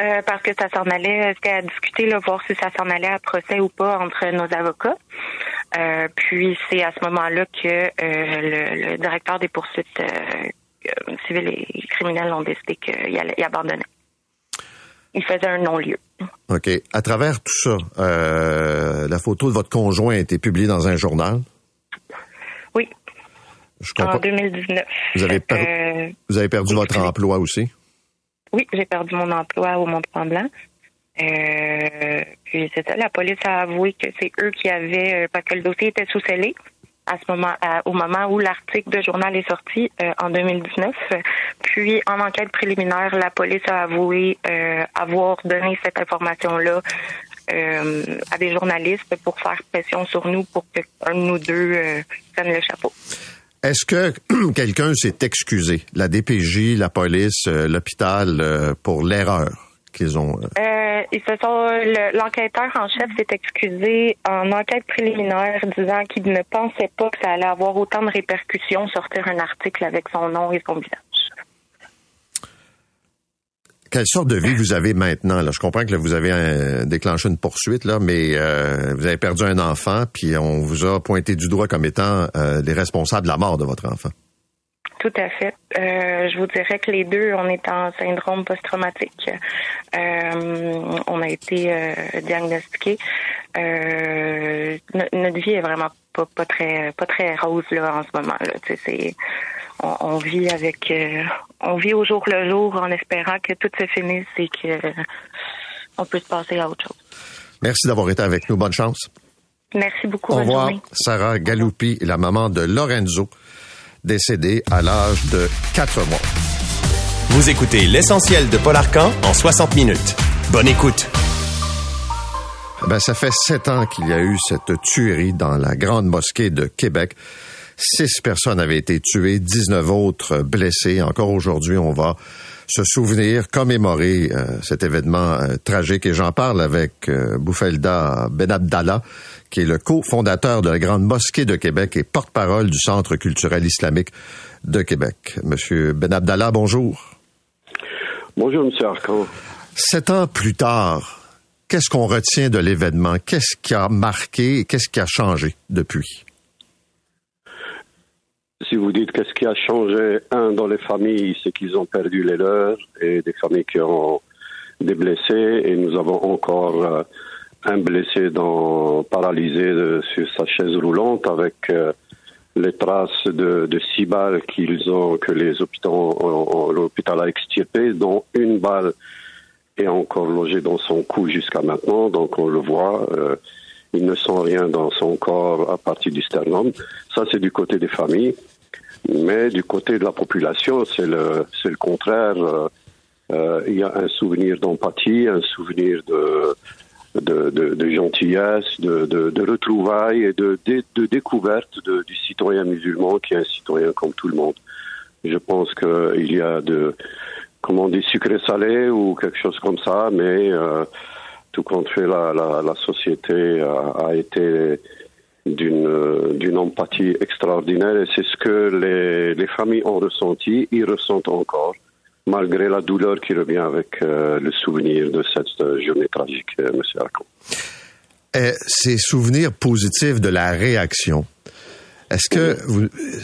Euh, parce que ça s'en allait, c'était à discuter, là, voir si ça s'en allait à procès ou pas entre nos avocats. Euh, puis c'est à ce moment-là que euh, le, directeur des poursuites civils et criminels ont décidé qu'il allait y abandonner. Il faisait un non-lieu. OK. À travers tout ça, euh, la photo de votre conjoint a été publiée dans un journal? Oui. en 2019. Vous avez, euh, vous avez perdu votre emploi aussi? Oui, j'ai perdu mon emploi au Mont-Tremblant. Euh, puis c'est ça, la police a avoué que c'est eux qui avaient, parce que le dossier était sous scellé à ce moment, au moment où l'article de journal est sorti euh, en 2019. Puis, en enquête préliminaire, la police a avoué euh, avoir donné cette information-là euh, à des journalistes pour faire pression sur nous pour qu'un de nous deux prenne le chapeau. Est-ce que quelqu'un s'est excusé, la DPJ, la police, l'hôpital, pour l'erreur? Qu'ils ont. Euh, ils se sont. L'enquêteur en chef s'est excusé en enquête préliminaire, disant qu'il ne pensait pas que ça allait avoir autant de répercussions sortir un article avec son nom et son visage. Quelle sorte de vie vous avez maintenant? Là? Je comprends que vous avez déclenché une poursuite, là, mais euh, vous avez perdu un enfant, puis on vous a pointé du doigt comme étant euh, les responsables de la mort de votre enfant. Tout à fait. Euh, je vous dirais que les deux, on est en syndrome post-traumatique. Euh, on a été euh, diagnostiqués. notre vie est vraiment pas, pas très pas très rose là en ce moment. Là. C'est, on, on, vit avec, on vit au jour le jour en espérant que tout se finisse et que on peut se passer à autre chose. Merci d'avoir été avec nous. Bonne chance. Merci beaucoup. Au revoir, Sarah Galoupi, la maman de Lorenzo décédé à l'âge de 4 mois. Vous écoutez l'essentiel de Paul Arcan en 60 minutes. Bonne écoute. Ben, ça fait sept ans qu'il y a eu cette tuerie dans la grande mosquée de Québec. Six personnes avaient été tuées, 19 autres blessées. Encore aujourd'hui, on va se souvenir, commémorer euh, cet événement euh, tragique. Et j'en parle avec euh, Boufelda Benabdallah, qui est le cofondateur de la Grande Mosquée de Québec et porte-parole du Centre culturel islamique de Québec. Monsieur Benabdallah, bonjour. Bonjour, Monsieur Arcan. Sept ans plus tard, qu'est-ce qu'on retient de l'événement? Qu'est-ce qui a marqué et qu'est-ce qui a changé depuis? Si vous dites qu'est-ce qui a changé, un, dans les familles, c'est qu'ils ont perdu les leurs et des familles qui ont des blessés et nous avons encore euh, un blessé dans, paralysé sur sa chaise roulante avec euh, les traces de, six balles qu'ils ont, que les hôpitaux, l'hôpital a extirpé, dont une balle est encore logée dans son cou jusqu'à maintenant. Donc on le voit, euh, il ne sent rien dans son corps à partir du sternum. Ça c'est du côté des familles, mais du côté de la population, c'est le, c'est le contraire. Euh, euh il y a un souvenir d'empathie, un souvenir de de, de, de gentillesse, de, de, retrouvailles et de, découverte du citoyen musulman qui est un citoyen comme tout le monde. Je pense qu'il y a de, comment on sucré salé ou quelque chose comme ça, mais euh, tout compte fait, la, la, la société a, a été d'une d'une empathie extraordinaire et c'est ce que les, les familles ont ressenti, ils ressentent encore malgré la douleur qui revient avec euh, le souvenir de cette euh, journée tragique, euh, M. Arcon. ces souvenirs positifs de la réaction, est-ce que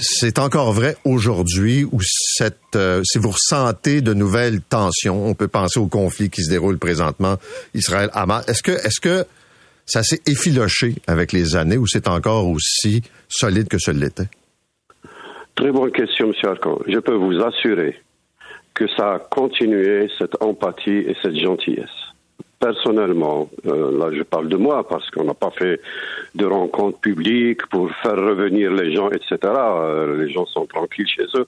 c'est encore vrai aujourd'hui ou cette, si vous ressentez de nouvelles tensions, on peut penser au conflit qui se déroule présentement Israël-Hamas, est-ce que, est-ce que ça s'est effiloché avec les années ou c'est encore aussi solide que ce l'était? Très bonne question, M. Arcon. Je peux vous assurer que ça a continué cette empathie et cette gentillesse. Personnellement, euh, là je parle de moi parce qu'on n'a pas fait de rencontres publiques pour faire revenir les gens, etc. Euh, les gens sont tranquilles chez eux,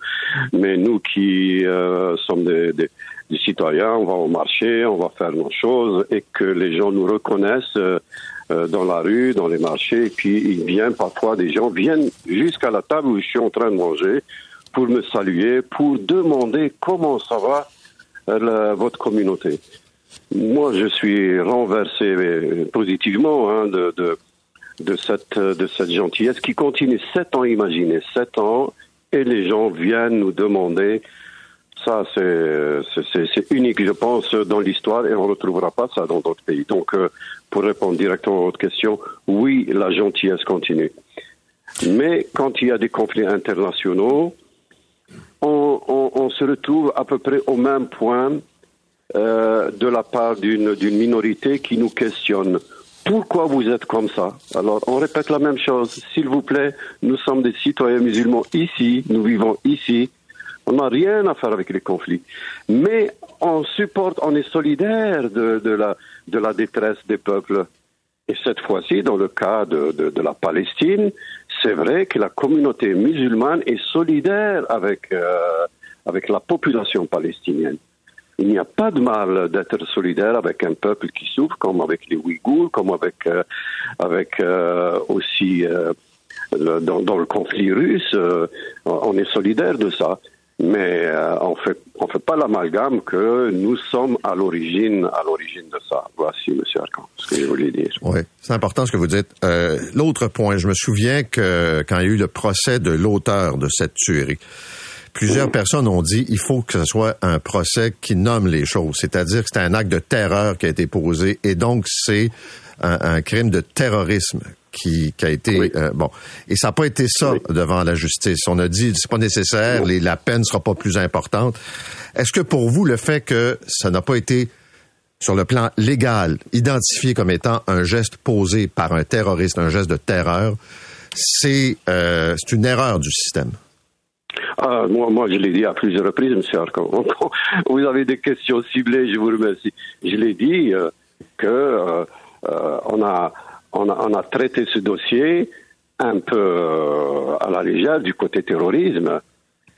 mais nous qui euh, sommes des, des, citoyens, on va au marché, on va faire nos choses et que les gens nous reconnaissent dans la rue, dans les marchés, et puis il vient parfois des gens viennent jusqu'à la table où je suis en train de manger pour me saluer, pour demander comment ça va euh, votre communauté. Moi, je suis renversé euh, positivement hein, de, de, de, cette, de cette gentillesse qui continue. Sept ans, imaginez, sept ans, et les gens viennent nous demander. Ça, c'est unique, je pense, dans l'histoire, et on ne retrouvera pas ça dans d'autres pays. Donc, euh, pour répondre directement à votre question, oui, la gentillesse continue. Mais quand il y a des conflits internationaux, on, se retrouve à peu près au même point euh, de la part d'une minorité qui nous questionne. Pourquoi vous êtes comme ça? Alors, on répète la même chose. S'il vous plaît, nous sommes des citoyens musulmans ici, nous vivons ici. On n'a rien à faire avec les conflits. Mais on supporte, on est solidaire de, la, détresse des peuples. Et cette fois-ci, dans le cas de, la Palestine, c'est vrai que la communauté musulmane est solidaire avec, euh, avec la population palestinienne. Il n'y a pas de mal d'être solidaire avec un peuple qui souffre, comme avec les Ouïghours, comme avec, euh, euh, aussi dans, le conflit russe. on est solidaire de ça. Mais euh, on fait on fait pas l'amalgame que nous sommes à l'origine à l'origine de ça. Voici, Monsieur Arcan, ce que je voulais dire. Oui, c'est important ce que vous dites. Euh, L'autre point, je me souviens que quand il y a eu le procès de l'auteur de cette tuerie, plusieurs personnes ont dit il faut que ce soit un procès qui nomme les choses, c'est-à-dire que c'est un acte de terreur qui a été posé et donc c'est un, un crime de terrorisme qui, qui a été euh, bon et ça n'a pas été ça devant la justice. On a dit c'est pas nécessaire, les, la peine sera pas plus importante. Est-ce que pour vous le fait que ça n'a pas été sur le plan légal identifié comme étant un geste posé par un terroriste, un geste de terreur, c'est euh, c'est une erreur du système? Ah, moi, moi, je l'ai dit à plusieurs reprises, M. Arcon. Vous avez des questions ciblées, je vous remercie. Je l'ai dit euh, que euh, on a on a, on a traité ce dossier un peu euh, à la légère du côté terrorisme.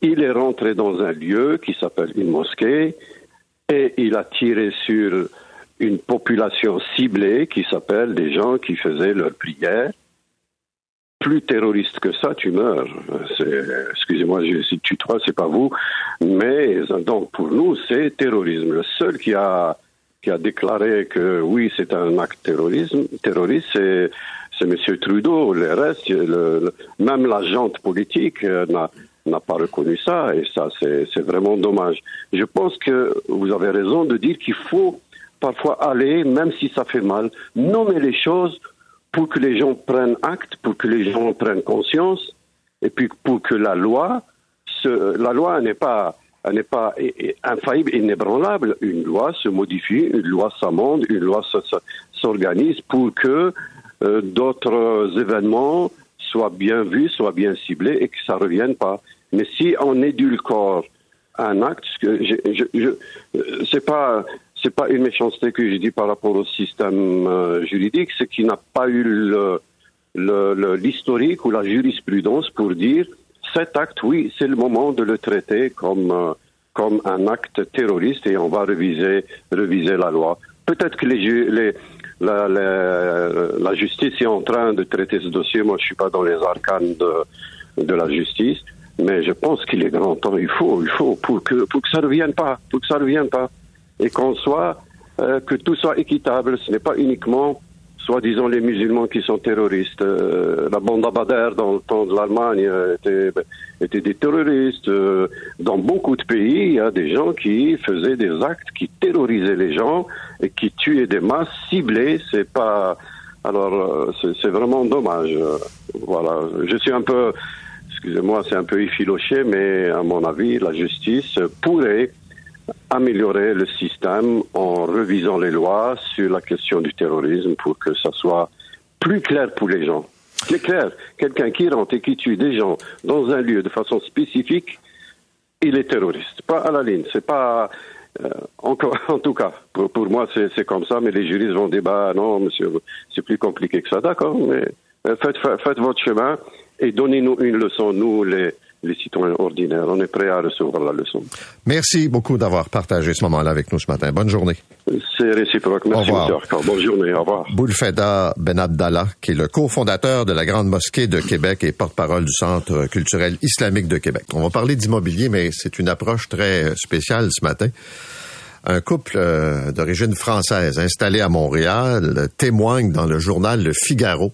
Il est rentré dans un lieu qui s'appelle une mosquée et il a tiré sur une population ciblée qui s'appelle des gens qui faisaient leur prière. Plus terroriste que ça, tu meurs. Excusez-moi si tu crois, c'est pas vous, mais donc pour nous c'est terrorisme. Le seul qui a qui a déclaré que oui, c'est un acte terrorisme, terroriste, c'est, c'est M. Trudeau. Le reste, le, le, même la gente politique euh, n'a, n'a pas reconnu ça, et ça, c'est, c'est vraiment dommage. Je pense que vous avez raison de dire qu'il faut parfois aller, même si ça fait mal, nommer les choses pour que les gens prennent acte, pour que les gens prennent conscience, et puis pour que la loi, se, la loi n'est pas n'est pas infaillible, inébranlable. Une loi se modifie, une loi s'amende, une loi s'organise pour que euh, d'autres événements soient bien vus, soient bien ciblés et que ça ne revienne pas. Mais si on édulcore un acte, je, je, euh, c'est pas c'est pas une méchanceté que je dis par rapport au système euh, juridique, c'est qu'il n'a pas eu l'historique ou la jurisprudence pour dire cet acte, oui, c'est le moment de le traiter comme, euh, comme un acte terroriste et on va réviser, réviser la loi. Peut-être que les, les, la, la, la, justice est en train de traiter ce dossier. Moi, je suis pas dans les arcanes de, de la justice, mais je pense qu'il est grand temps. Il faut, il faut pour que pour que ça ne revienne pas, pour que ça ne revienne pas, et qu'on soit euh, que tout soit équitable. Ce n'est pas uniquement soi-disant les musulmans qui sont terroristes. Euh, la bande Abadère dans le temps de l'Allemagne était, était, des terroristes. Euh, dans beaucoup de pays, il y a des gens qui faisaient des actes qui terrorisaient les gens et qui tuaient des masses ciblées. C'est pas alors euh, c'est vraiment dommage. voilà, je suis un peu, excusez-moi, c'est un peu effiloché, mais à mon avis, la justice pourrait améliorer le système en revisant les lois sur la question du terrorisme pour que ça soit plus clair pour les gens. C'est clair, quelqu'un qui rentre et qui tue des gens dans un lieu de façon spécifique, il est terroriste. Pas à la ligne, c'est pas... Euh, encore, en tout cas, pour, moi, c'est comme ça, mais les juristes vont dire, bah non, monsieur, c'est plus compliqué que ça. D'accord, mais euh, faites, faites votre chemin et donnez-nous une leçon, nous, les, les citoyens ordinaires. On est prêt à recevoir la leçon. Merci beaucoup d'avoir partagé ce moment-là avec nous ce matin. Bonne journée. C'est réciproque. Merci, au revoir. M. Bonne journée. Au revoir. Boulfeda Ben Abdallah, qui est le cofondateur de la Grande Mosquée de Québec et porte-parole du Centre culturel islamique de Québec. On va parler d'immobilier, mais c'est une approche très spéciale ce matin. Un couple euh, d'origine française installé à Montréal témoigne dans le journal Le Figaro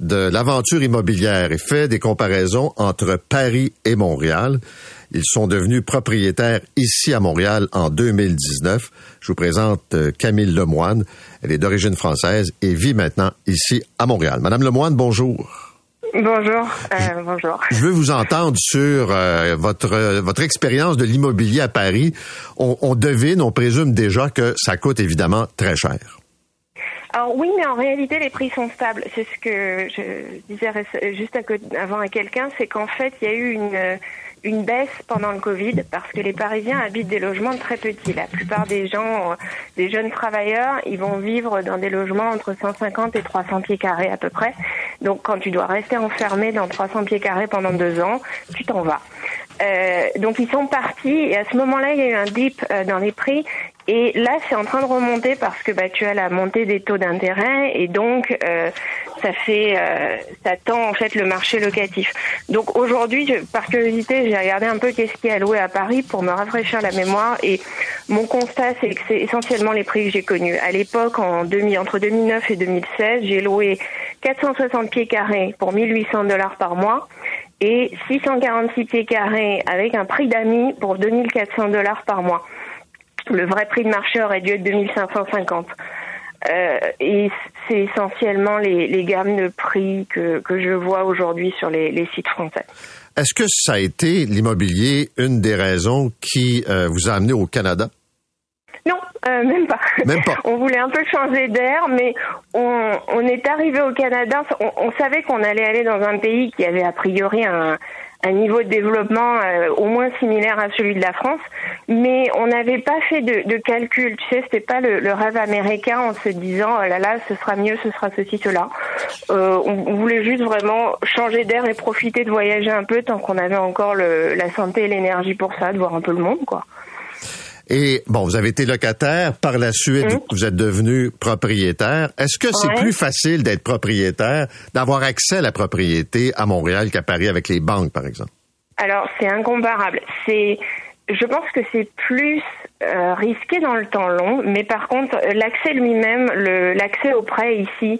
de l'aventure immobilière et fait des comparaisons entre Paris et Montréal. Ils sont devenus propriétaires ici à Montréal en 2019. Je vous présente euh, Camille Lemoine. Elle est d'origine française et vit maintenant ici à Montréal. Madame Lemoine, bonjour. Bonjour, euh, bonjour. Je veux vous entendre sur euh, votre euh, votre expérience de l'immobilier à Paris. On, on devine, on présume déjà que ça coûte évidemment très cher. Alors oui, mais en réalité, les prix sont stables. C'est ce que je disais juste avant à quelqu'un, c'est qu'en fait, il y a eu une baisse pendant le Covid parce que les Parisiens habitent des logements très petits. La plupart des gens, des jeunes travailleurs, ils vont vivre dans des logements entre 150 et 300 pieds carrés à peu près. Donc quand tu dois rester enfermé dans 300 pieds carrés pendant deux ans, tu t'en vas. Euh, donc ils sont partis. Et à ce moment-là, il y a eu un dip euh, dans les prix. Et là, c'est en train de remonter parce que bah, tu as la montée des taux d'intérêt. Et donc euh, ça fait, euh, ça tend en fait le marché locatif. Donc aujourd'hui, par curiosité, j'ai regardé un peu qu'est-ce qui est alloué à Paris pour me rafraîchir la mémoire. Et mon constat c'est que c'est essentiellement les prix que j'ai connus. À l'époque, en entre 2009 et 2016, j'ai loué 460 pieds carrés pour 1800 dollars par mois et 646 pieds carrés avec un prix d'amis pour 2400 dollars par mois. Le vrai prix de marché aurait dû être 2550. Euh, et c'est essentiellement les, gammes de prix que, que je vois aujourd'hui sur les, sites français. Est-ce que ça a été l'immobilier une des raisons qui euh, vous a amené au Canada? Euh, même pas. Même pas. on voulait un peu changer d'air, mais on, on est arrivé au Canada. On, on savait qu'on allait aller dans un pays qui avait a priori un, un niveau de développement euh, au moins similaire à celui de la France, mais on n'avait pas fait de, de, calcul. Tu sais, c'était pas le, le, rêve américain en se disant oh là là, ce sera mieux, ce sera ceci, cela. Euh, on, voulait juste vraiment changer d'air et profiter de voyager un peu tant qu'on avait encore le, la santé et l'énergie pour ça, de voir un peu le monde, quoi. Et bon, vous avez été locataire, par la suite, mmh. vous êtes devenu propriétaire. Est-ce que c'est plus facile d'être propriétaire, d'avoir accès à la propriété à Montréal qu'à Paris avec les banques, par exemple? Alors, c'est incomparable. C'est, je pense que c'est plus euh, risqué dans le temps long, mais par contre, l'accès lui-même, l'accès au prêt ici,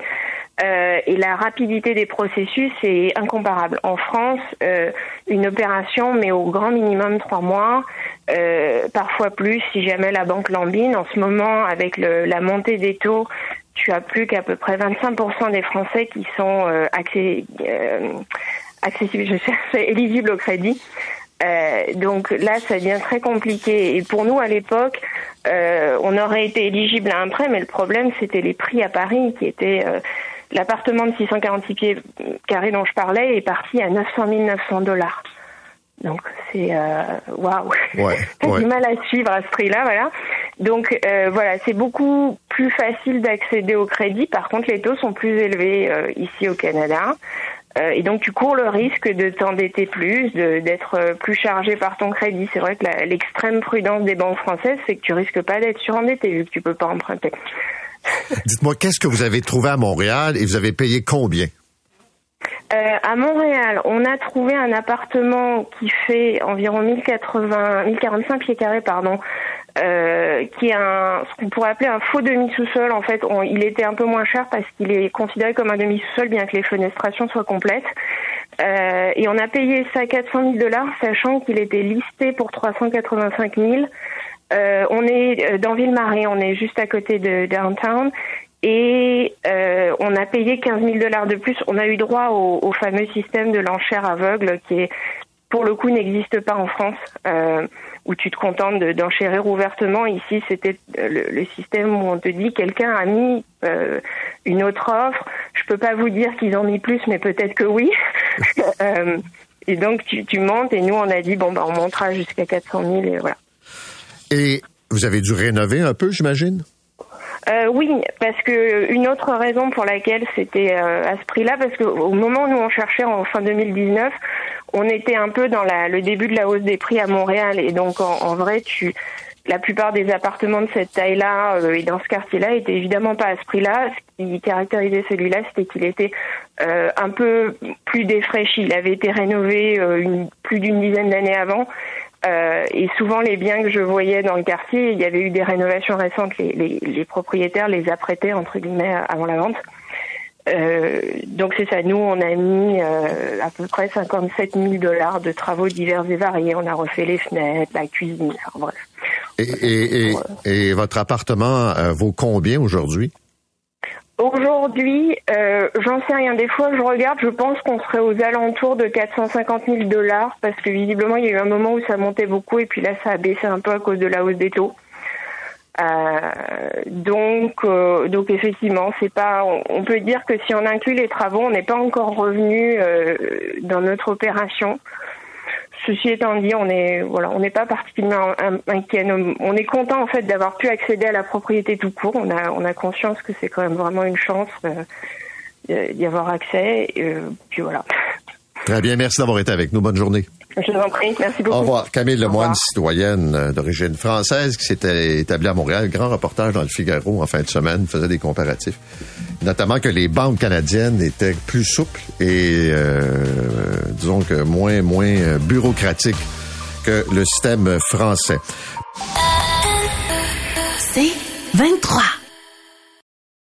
euh, et la rapidité des processus est incomparable. En France, euh, une opération met au grand minimum trois mois, euh, parfois plus si jamais la banque lambine. En ce moment, avec le, la montée des taux, tu as plus qu'à peu près 25% des Français qui sont euh, euh, accessibles, je cherche, éligibles au crédit. donc là, ça devient très compliqué. Et pour nous, à l'époque, on aurait été éligible à un prêt, mais le problème, c'était les prix à Paris qui étaient L'appartement de 646 pieds carrés dont je parlais est parti à 900 900 dollars. Donc c'est euh, waouh, wow. ouais, du mal à suivre à ce prix-là, voilà. Donc euh, voilà, c'est beaucoup plus facile d'accéder au crédit. Par contre, les taux sont plus élevés euh, ici au Canada, euh, et donc tu cours le risque de t'endetter plus, d'être euh, plus chargé par ton crédit. C'est vrai que l'extrême prudence des banques françaises, c'est que tu risques pas d'être surendetté vu que tu peux pas emprunter. Dites-moi, qu'est-ce que vous avez trouvé à Montréal et vous avez payé combien? Euh, à Montréal, on a trouvé un appartement qui fait environ 1080, 1045 pieds carrés, pardon, euh, qui est un, ce qu'on pourrait appeler un faux demi-sous-sol. En fait, il était un peu moins cher parce qu'il est considéré comme un demi-sous-sol, bien que les fenestrations soient complètes. Euh, et on a payé ça 400 000 dollars, sachant qu'il était listé pour 385 000. Euh, on est euh, dans Ville-Marie, on est juste à côté de downtown. Et euh, on a payé 15 000 dollars de plus. On a eu droit au, fameux système de l'enchère aveugle qui pour le coup, n'existe pas en France, euh, où tu te contentes d'enchérir ouvertement. Ici, c'était le, système où on te dit quelqu'un a mis une autre offre. Je peux pas vous dire qu'ils ont mis plus, mais peut-être que oui. et donc tu, tu montes et nous on a dit bon bah on montera jusqu'à 400 000 et voilà. Et vous avez dû rénover un peu, j'imagine? Euh, oui, parce que une autre raison pour laquelle c'était euh, à ce prix-là, parce qu'au moment où nous on cherchait en fin 2019, on était un peu dans la, le début de la hausse des prix à Montréal, et donc en, en vrai, tu, la plupart des appartements de cette taille-là euh, et dans ce quartier-là étaient évidemment pas à ce prix-là. Ce qui caractérisait celui-là, c'était qu'il était euh, un peu plus défraîchi. Il avait été rénové euh, une, plus d'une dizaine d'années avant. Euh, et souvent, les biens que je voyais dans le quartier, il y avait eu des rénovations récentes. Les, les, les propriétaires les apprêtaient, entre guillemets, avant la vente. Euh, donc c'est ça, nous on a mis euh, à peu près 57 000 dollars de travaux divers et variés. On a refait les fenêtres, la cuisine, enfin bref. Et, et, et, et votre appartement euh, vaut combien aujourd'hui? Aujourd'hui, euh, j'en sais rien. Des fois, je regarde, je pense qu'on serait aux alentours de 450 000 dollars parce que visiblement, il y a eu un moment où ça montait beaucoup et puis là, ça a baissé un peu à cause de la hausse des taux. Euh, donc, euh, donc effectivement, c'est pas. On, peut dire que si on inclut les travaux, on n'est pas encore revenu euh, dans notre opération. Ceci étant dit, on est voilà, on n'est pas particulièrement inquiet. On est content en fait d'avoir pu accéder à la propriété tout court. On a on a conscience que c'est quand même vraiment une chance d'y avoir accès. puis voilà. Très bien, merci d'avoir été avec nous. Bonne journée. Je vous en prie. Merci beaucoup. Au revoir. Camille Lemoine, citoyenne euh, d'origine française, qui s'était établie à Montréal. Grand reportage dans le Figaro en fin de semaine, faisait des comparatifs. Notamment que les banques canadiennes étaient plus souples et, euh, disons que moins, moins euh, bureaucratiques que le système français. C'est 23.